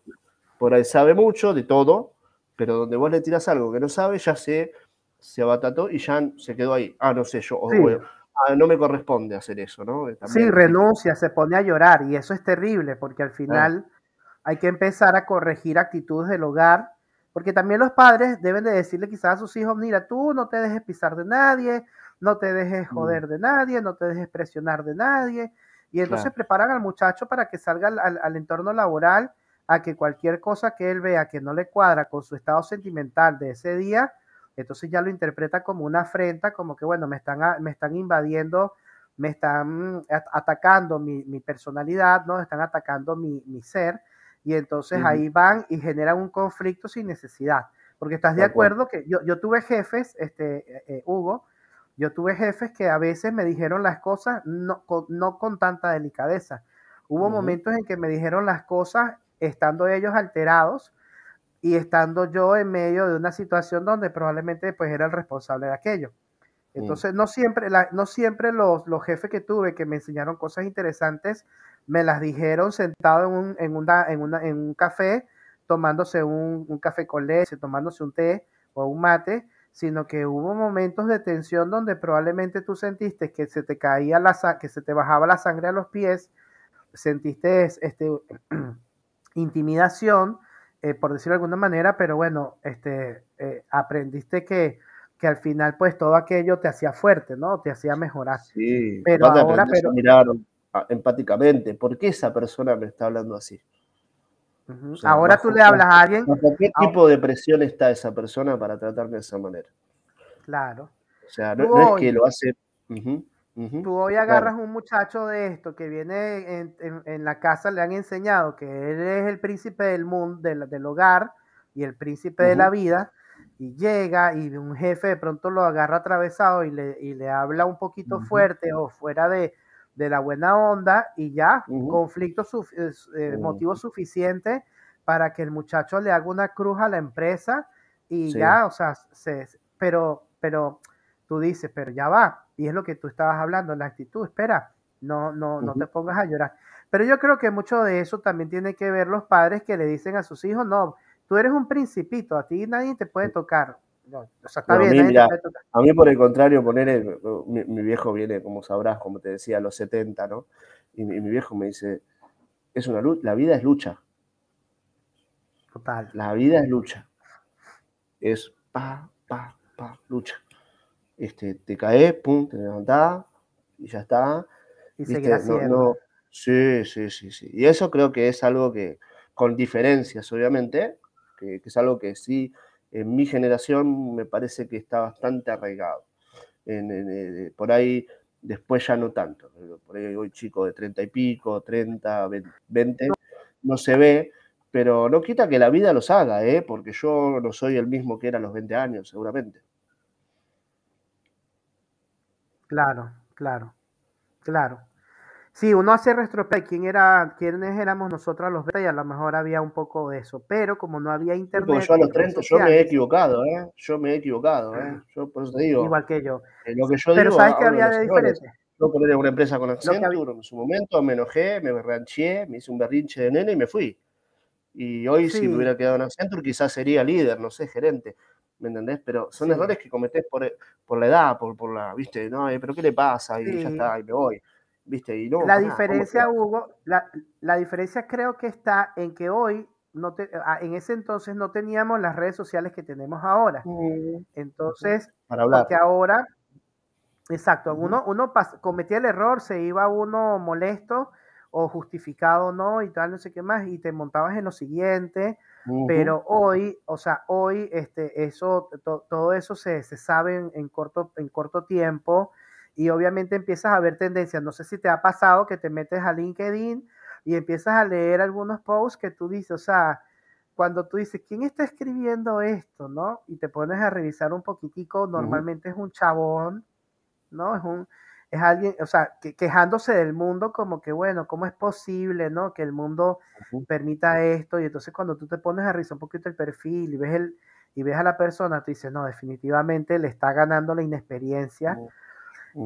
por ahí sabe mucho de todo, pero donde vos le tiras algo que no sabe, ya se, se abatató y ya se quedó ahí. Ah, no sé, yo, ah, no me corresponde hacer eso, ¿no? sí, renuncia, se pone a llorar y eso es terrible porque al final hay que empezar a corregir actitudes del hogar, porque también los padres deben de decirle quizás a sus hijos, mira, tú no te dejes pisar de nadie, no te dejes mm. joder de nadie, no te dejes presionar de nadie, y entonces preparan al muchacho para que salga al entorno laboral a que cualquier cosa que él vea que no le cuadra con su estado sentimental de ese día, entonces ya lo interpreta como una afrenta, como que, bueno, me están, me están invadiendo, me están atacando mi, personalidad, ¿no? Están atacando mi, ser, y entonces ahí van y generan un conflicto sin necesidad. Porque estás de, acuerdo que yo, yo, tuve jefes, este, eh, eh, Hugo, yo tuve jefes que a veces me dijeron las cosas no con, no con tanta delicadeza. Hubo momentos en que me dijeron las cosas estando ellos alterados y estando yo en medio de una situación donde probablemente pues era el responsable de aquello. Entonces, no siempre, no siempre los, los, jefes que tuve que me enseñaron cosas interesantes, me las dijeron sentado en un, en una, en una, en un café, tomándose un, un, café con leche, tomándose un té o un mate, sino que hubo momentos de tensión donde probablemente tú sentiste que se te caía la que se te bajaba la sangre a los pies, sentiste este intimidación, eh, por decirlo de alguna manera, pero bueno, este, eh, aprendiste que, que, al final pues todo aquello te hacía fuerte, ¿no? Te hacía mejorar. Sí, pero ahora pero... mirar empáticamente, ¿por qué esa persona me está hablando así? ahora tú le hablas a alguien. qué tipo de presión está esa persona para tratarme de esa manera? Claro. O sea, no, es que lo hace. Tú hoy agarras un muchacho de esto que viene en, la casa, le han enseñado que él es el príncipe del mundo, del, hogar y el príncipe de la vida, y llega y un jefe de pronto lo agarra atravesado y le, le habla un poquito fuerte o fuera de, la buena onda y ya, conflicto, eh, motivo suficiente para que el muchacho le haga una cruz a la empresa y ya, o sea, se, pero, pero tú dices, pero ya va, y es lo que tú estabas hablando, la actitud, espera, no, no, no te pongas a llorar. Pero yo creo que mucho de eso también tiene que ver los padres que le dicen a sus hijos, no, tú eres un principito, a ti nadie te puede tocar. O sea, está bien, a, mí, por el contrario, poner mi, viejo viene, como sabrás, como te decía, a los 70, ¿no? Y mi, viejo me dice, es una la vida es lucha. Total. La vida es lucha. Es pa, pa, pa, lucha. Este, te caes, pum, te levantás y ya está. Y seguirás no, Sí, sí, sí, sí. Y eso creo que es algo que, con diferencias, obviamente, que, es algo que sí, en mi generación me parece que está bastante arraigado. Eh, por ahí después ya no tanto. Por ahí hoy chico de 30 y pico, 30, 20, no se ve, pero no quita que la vida los haga, ¿eh? porque yo no soy el mismo que era a los 20 años, seguramente. Claro, claro, claro. Sí, uno hace retrospectiva quién era, quiénes éramos nosotros los beta y a lo mejor había un poco de eso, pero como no había internet. yo a los 30, yo me he equivocado, ¿eh? Yo me he equivocado, ¿eh? Yo por eso te digo. Igual que yo. Eh, lo que yo pero ¿sabes qué había de diferente? Yo poner una empresa con Accenture en su momento, me enojé, me ranché, me hice un berrinche de nene y me fui. Y hoy, si me hubiera quedado en Accenture, quizás sería líder, no sé, gerente. ¿Me entendés? Pero son errores que cometés por, por la edad, por, por la, viste, no, pero ¿qué le pasa? Y ya está, y me voy. ¿Viste? Y la diferencia, Hugo, la, la, diferencia creo que está en que hoy, no ah, en ese entonces no teníamos las redes sociales que tenemos ahora. Mm, entonces, Para hablar. porque ahora, exacto, uno, uno cometía el error, se iba uno molesto o justificado no y tal, no sé qué más, y te montabas en lo siguiente. Pero hoy, o sea, hoy este, eso, todo eso se, se sabe en, en, corto, en corto tiempo y obviamente empiezas a ver tendencias. No sé si te ha pasado que te metes a LinkedIn y empiezas a leer algunos posts que tú dices, o sea, cuando tú dices, ¿quién está escribiendo esto? ¿No? Y te pones a revisar un poquitico, normalmente es un chabón, ¿no? Es un, es alguien, o sea, quejándose del mundo como que, bueno, ¿cómo es posible, ¿no? Que el mundo permita esto. Y entonces cuando tú te pones a revisar un poquito el perfil y ves el, y ves a la persona, tú dices, no, definitivamente le está ganando la inexperiencia.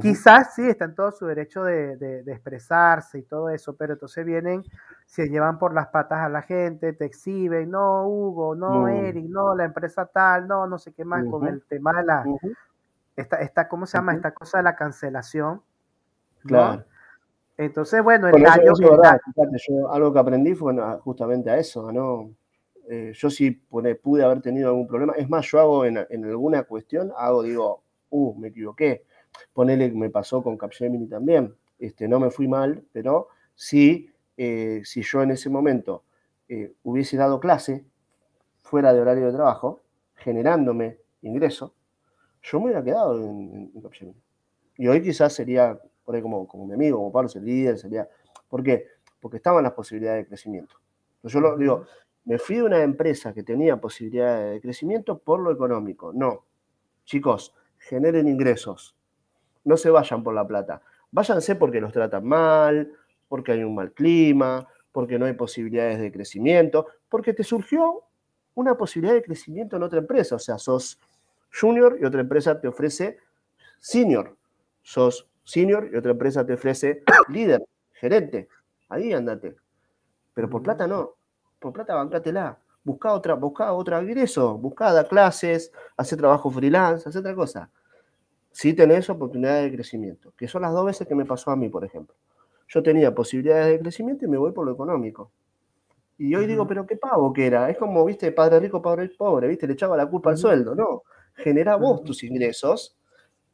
Quizás sí, está en todo su derecho de, expresarse y todo eso, pero entonces vienen, se llevan por las patas a la gente, te exhiben, no, Hugo, no, Eric, no, la empresa tal, no, no sé qué más, con el tema de la, esta, ¿cómo se llama? Esta cosa de la cancelación. Claro. Entonces, bueno, el daño... yo, algo que aprendí fue justamente a eso, ¿no? Eh, yo sí pude haber tenido algún problema. Es más, yo hago en, en alguna cuestión, hago, digo, uh, me equivoqué Ponele que me pasó con Capgemini también. Este, no me fui mal, pero sí, eh, si yo en ese momento eh, hubiese dado clase fuera de horario de trabajo, generándome ingreso, yo me hubiera quedado en, Capgemini. Y hoy quizás sería, por ahí como, como mi amigo, como Pablo, el líder, sería... ¿Por qué? Porque estaban las posibilidades de crecimiento. Yo lo digo, me fui de una empresa que tenía posibilidades de crecimiento por lo económico. No. Chicos, generen ingresos no se vayan por la plata. Váyanse porque los tratan mal, porque hay un mal clima, porque no hay posibilidades de crecimiento, porque te surgió una posibilidad de crecimiento en otra empresa. O sea, sos junior y otra empresa te ofrece senior. Sos senior y otra empresa te ofrece líder, gerente. Ahí andate. Pero por plata no. Por plata bancátela. Busca otra, busca otro ingreso. Busca dar clases, hacer trabajo freelance, hacer otra cosa sí tenés oportunidades de crecimiento, que son las dos veces que me pasó a mí, por ejemplo. Yo tenía posibilidades de crecimiento y me voy por lo económico. Y hoy digo, pero qué pavo que era. Es como, viste, padre rico, padre pobre, viste, le echaba la culpa al sueldo. No, genera vos tus ingresos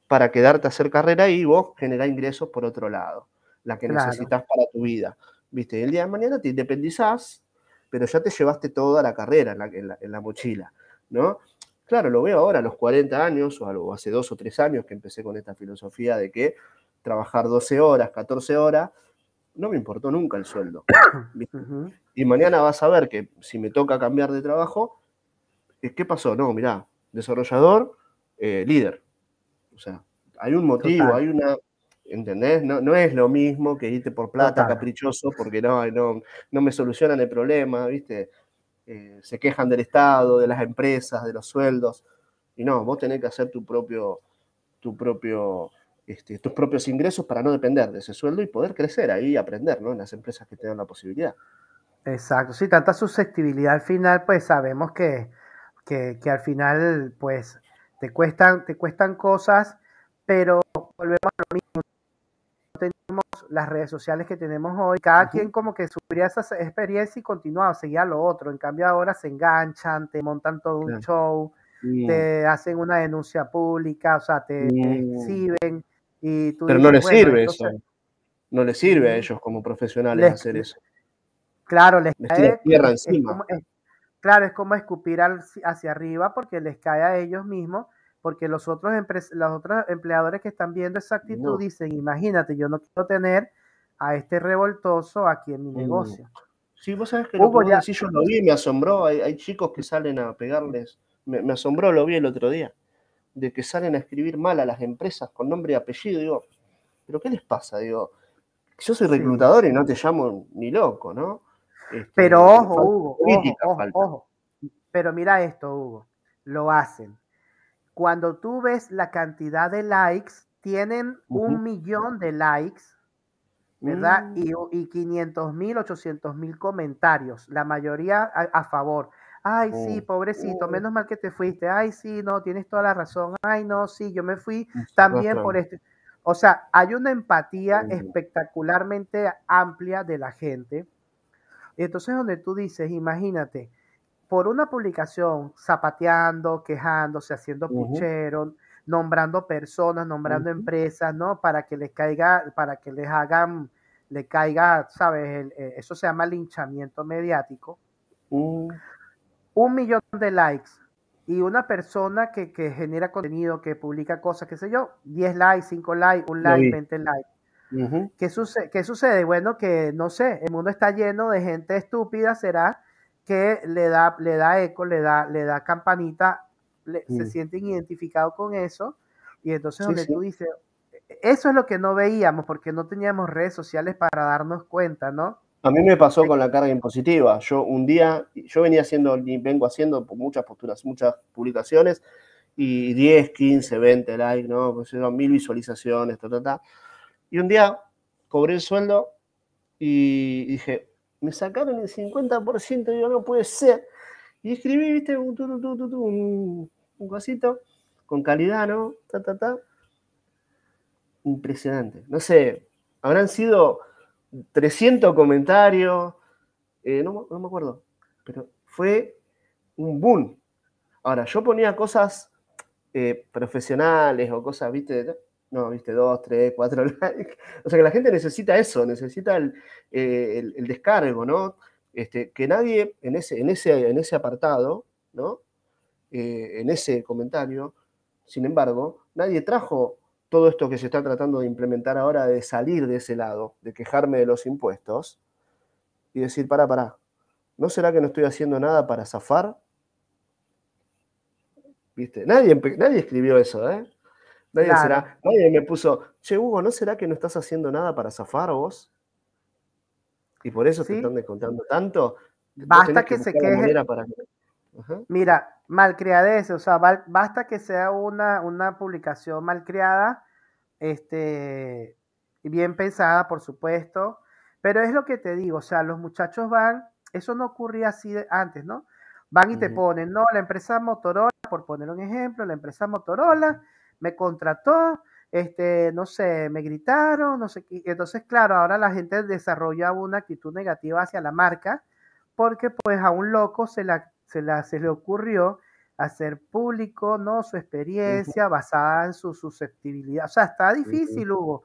para quedarte a hacer carrera y vos generá ingresos por otro lado, la que necesitas para tu vida. Viste, el día de mañana te independizás, pero ya te llevaste toda la carrera en la, en la mochila, ¿no? Claro, lo veo ahora a los 40 años o hace dos o tres años que empecé con esta filosofía de que trabajar 12 horas, 14 horas, no me importó nunca el sueldo. Y mañana vas a ver que si me toca cambiar de trabajo, eh, ¿qué pasó? No, mirá, desarrollador, eh, líder. O sea, hay un motivo, hay una, ¿entendés? No, no, es lo mismo que irte por plata caprichoso porque no, no, no me solucionan el problema, ¿viste? Eh, se quejan del Estado, de las empresas, de los sueldos. Y no, vos tenés que hacer tu propio, tu propio, este, tus propios ingresos para no depender de ese sueldo y poder crecer ahí y aprender, ¿no? En las empresas que tengan la posibilidad. Exacto, sí, tanta susceptibilidad al final, pues sabemos que, que, que al final, pues, te cuestan, te cuestan cosas, pero volvemos a lo mismo tenemos las redes sociales que tenemos hoy, cada quien como que sufría esa experiencia y continuaba, seguía lo otro. En cambio ahora se enganchan, te montan todo un show, te hacen una denuncia pública, o sea, te, exhiben y tú Pero no les sirve eso. No les sirve a ellos como profesionales hacer eso. Claro, les, cae tierra encima. claro, es como escupir hacia arriba porque les cae a ellos mismos porque los otros, los otros empleadores que están viendo esa actitud dicen, imagínate, yo no quiero tener a este revoltoso aquí en mi negocio. Sí, vos sabés que lo ya... yo lo vi, me asombró, hay, chicos que salen a pegarles, me, asombró, lo vi el otro día, de que salen a escribir mal a las empresas con nombre y apellido, digo, pero ¿qué les pasa? Digo, yo soy reclutador y no te llamo ni loco, ¿no? Este, pero ojo, Hugo, ojo, ojo, pero mira esto, Hugo, lo hacen cuando tú ves la cantidad de likes, tienen un millón de likes, ¿verdad? Mm. Y, y 500 mil, 800 mil comentarios, la mayoría a, favor. Ay, sí, oh. pobrecito, menos mal que te fuiste. Ay, sí, no, tienes toda la razón. Ay, no, sí, yo me fui también por este. O sea, hay una empatía espectacularmente amplia de la gente. Y entonces donde tú dices, imagínate, por una publicación zapateando, quejándose, haciendo puchero, nombrando personas, nombrando empresas, ¿no? Para que les caiga, para que les hagan, le caiga, ¿sabes? Eh, eso se llama linchamiento mediático. Mm. Un millón de likes y una persona que, genera contenido, que publica cosas, qué sé yo, 10 likes, 5 likes, un like, 20 likes. ¿Qué, sucede? ¿Qué sucede? Bueno, que no sé, el mundo está lleno de gente estúpida, será que le da, le da eco, le da, le da campanita, se mm. sienten identificados con eso. Y entonces donde tú dices, eso es lo que no veíamos porque no teníamos redes sociales para darnos cuenta, ¿no? A mí me pasó con la carga impositiva. Yo un día, yo venía haciendo, vengo haciendo muchas posturas, muchas publicaciones, y 10, 15, 20 likes, ¿no? Pues mil visualizaciones, ta, ta, ta. Y un día cobré el sueldo y dije, me sacaron el 50%, digo, no puede ser. Y escribí, viste, un, un, un cosito con calidad, ¿no? Ta, ta, ta. Impresionante. No sé, habrán sido 300 comentarios, eh, no, no, me acuerdo, pero fue un boom. Ahora, yo ponía cosas eh, profesionales o cosas, viste, no, viste, dos, tres, cuatro likes. O sea que la gente necesita eso, necesita el, eh, descargo, ¿no? Este, que nadie en ese, en ese, en ese apartado, ¿no? Eh, en ese comentario, sin embargo, nadie trajo todo esto que se está tratando de implementar ahora, de salir de ese lado, de quejarme de los impuestos y decir, para, para, ¿no será que no estoy haciendo nada para zafar? ¿Viste? Nadie, nadie escribió eso, ¿eh? Nadie, será, nadie me puso, che, Hugo, ¿no será que no estás haciendo nada para zafar vos? Y por eso te están descontando tanto. Basta que, se queje. Para... Mira, malcriadez, o sea, basta que sea una, una publicación malcriada, este, bien pensada, por supuesto, pero es lo que te digo, o sea, los muchachos van, eso no ocurría así antes, ¿no? Van y te ponen, no, la empresa Motorola, por poner un ejemplo, la empresa Motorola me contrató, este, no sé, me gritaron, no sé qué. Entonces, claro, ahora la gente desarrolla una actitud negativa hacia la marca porque pues a un loco se, la, se, la, se le ocurrió hacer público, ¿no? Su experiencia basada en su susceptibilidad. O sea, está difícil, Hugo.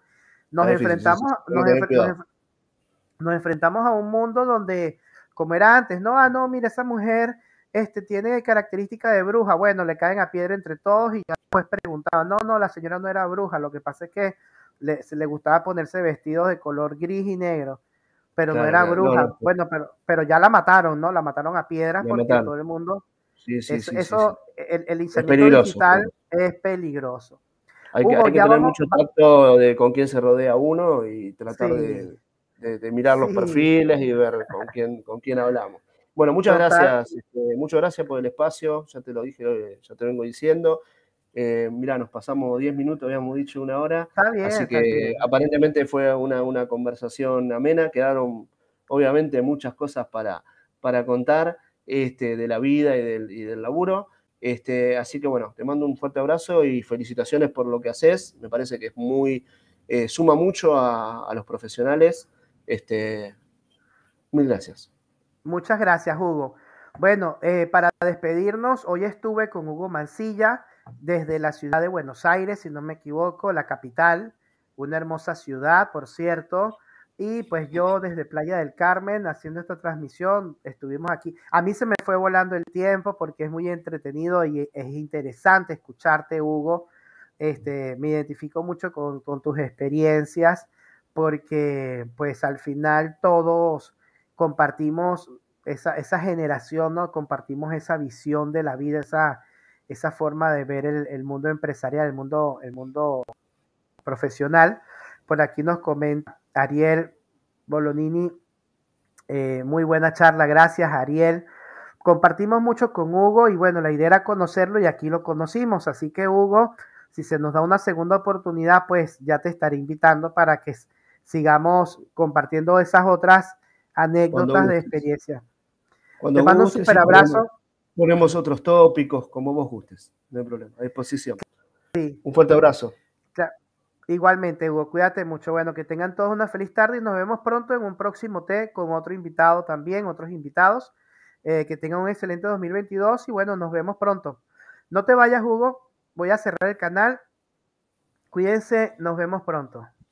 Nos enfrentamos, nos, enfrentamos a un mundo donde, como era antes, no, ah, no, mira, esa mujer este, tiene características de bruja, bueno, le caen a piedra entre todos y ya después preguntaban, no, no, la señora no era bruja, lo que pasa es que le, se le gustaba ponerse vestidos de color gris y negro, pero no era bruja. bueno, pero, pero ya la mataron, ¿no? La mataron a piedras porque todo el mundo... Sí, sí, sí, eso el, el digital es peligroso. Hay que, tener mucho tacto de con quién se rodea uno y tratar de, de, mirar los perfiles y ver con quién, con quién hablamos. Bueno, muchas gracias, este, muchas gracias por el espacio, ya te lo dije, ya te vengo diciendo. Eh, mira, nos pasamos 10 minutos, habíamos dicho una hora. así que aparentemente fue una, conversación amena. Quedaron, obviamente, muchas cosas para, para contar este, de la vida y del, laburo. Este, así que bueno, te mando un fuerte abrazo y felicitaciones por lo que haces. Me parece que es muy, eh, suma mucho a, los profesionales. Este, mil gracias. Muchas gracias, Hugo. Bueno, eh, para despedirnos, hoy estuve con Hugo Mancilla desde la ciudad de Buenos Aires, si no me equivoco, la capital, una hermosa ciudad, por cierto. Y pues yo desde Playa del Carmen haciendo esta transmisión, estuvimos aquí. A mí se me fue volando el tiempo porque es muy entretenido y es interesante escucharte, Hugo. Este, me identifico mucho con, con tus experiencias porque pues al final todos compartimos esa, esa generación, ¿no? Compartimos esa visión de la vida, esa, esa forma de ver el, mundo empresarial, el mundo, el mundo profesional. Por aquí nos comenta Ariel Bolonini, eh, muy buena charla, gracias Ariel. Compartimos mucho con Hugo y bueno, la idea era conocerlo y aquí lo conocimos, así que Hugo, si se nos da una segunda oportunidad, pues ya te estaré invitando para que sigamos compartiendo esas otras anécdotas de experiencia. Cuando Te mando un super abrazo. Ponemos, otros tópicos como vos gustes, no hay problema, a disposición. Sí. Un fuerte abrazo. Igualmente, Hugo, cuídate mucho. Bueno, que tengan todos una feliz tarde y nos vemos pronto en un próximo té con otro invitado también, otros invitados. Eh, que tengan un excelente 2022 y bueno, nos vemos pronto. No te vayas, Hugo. Voy a cerrar el canal. Cuídense, nos vemos pronto.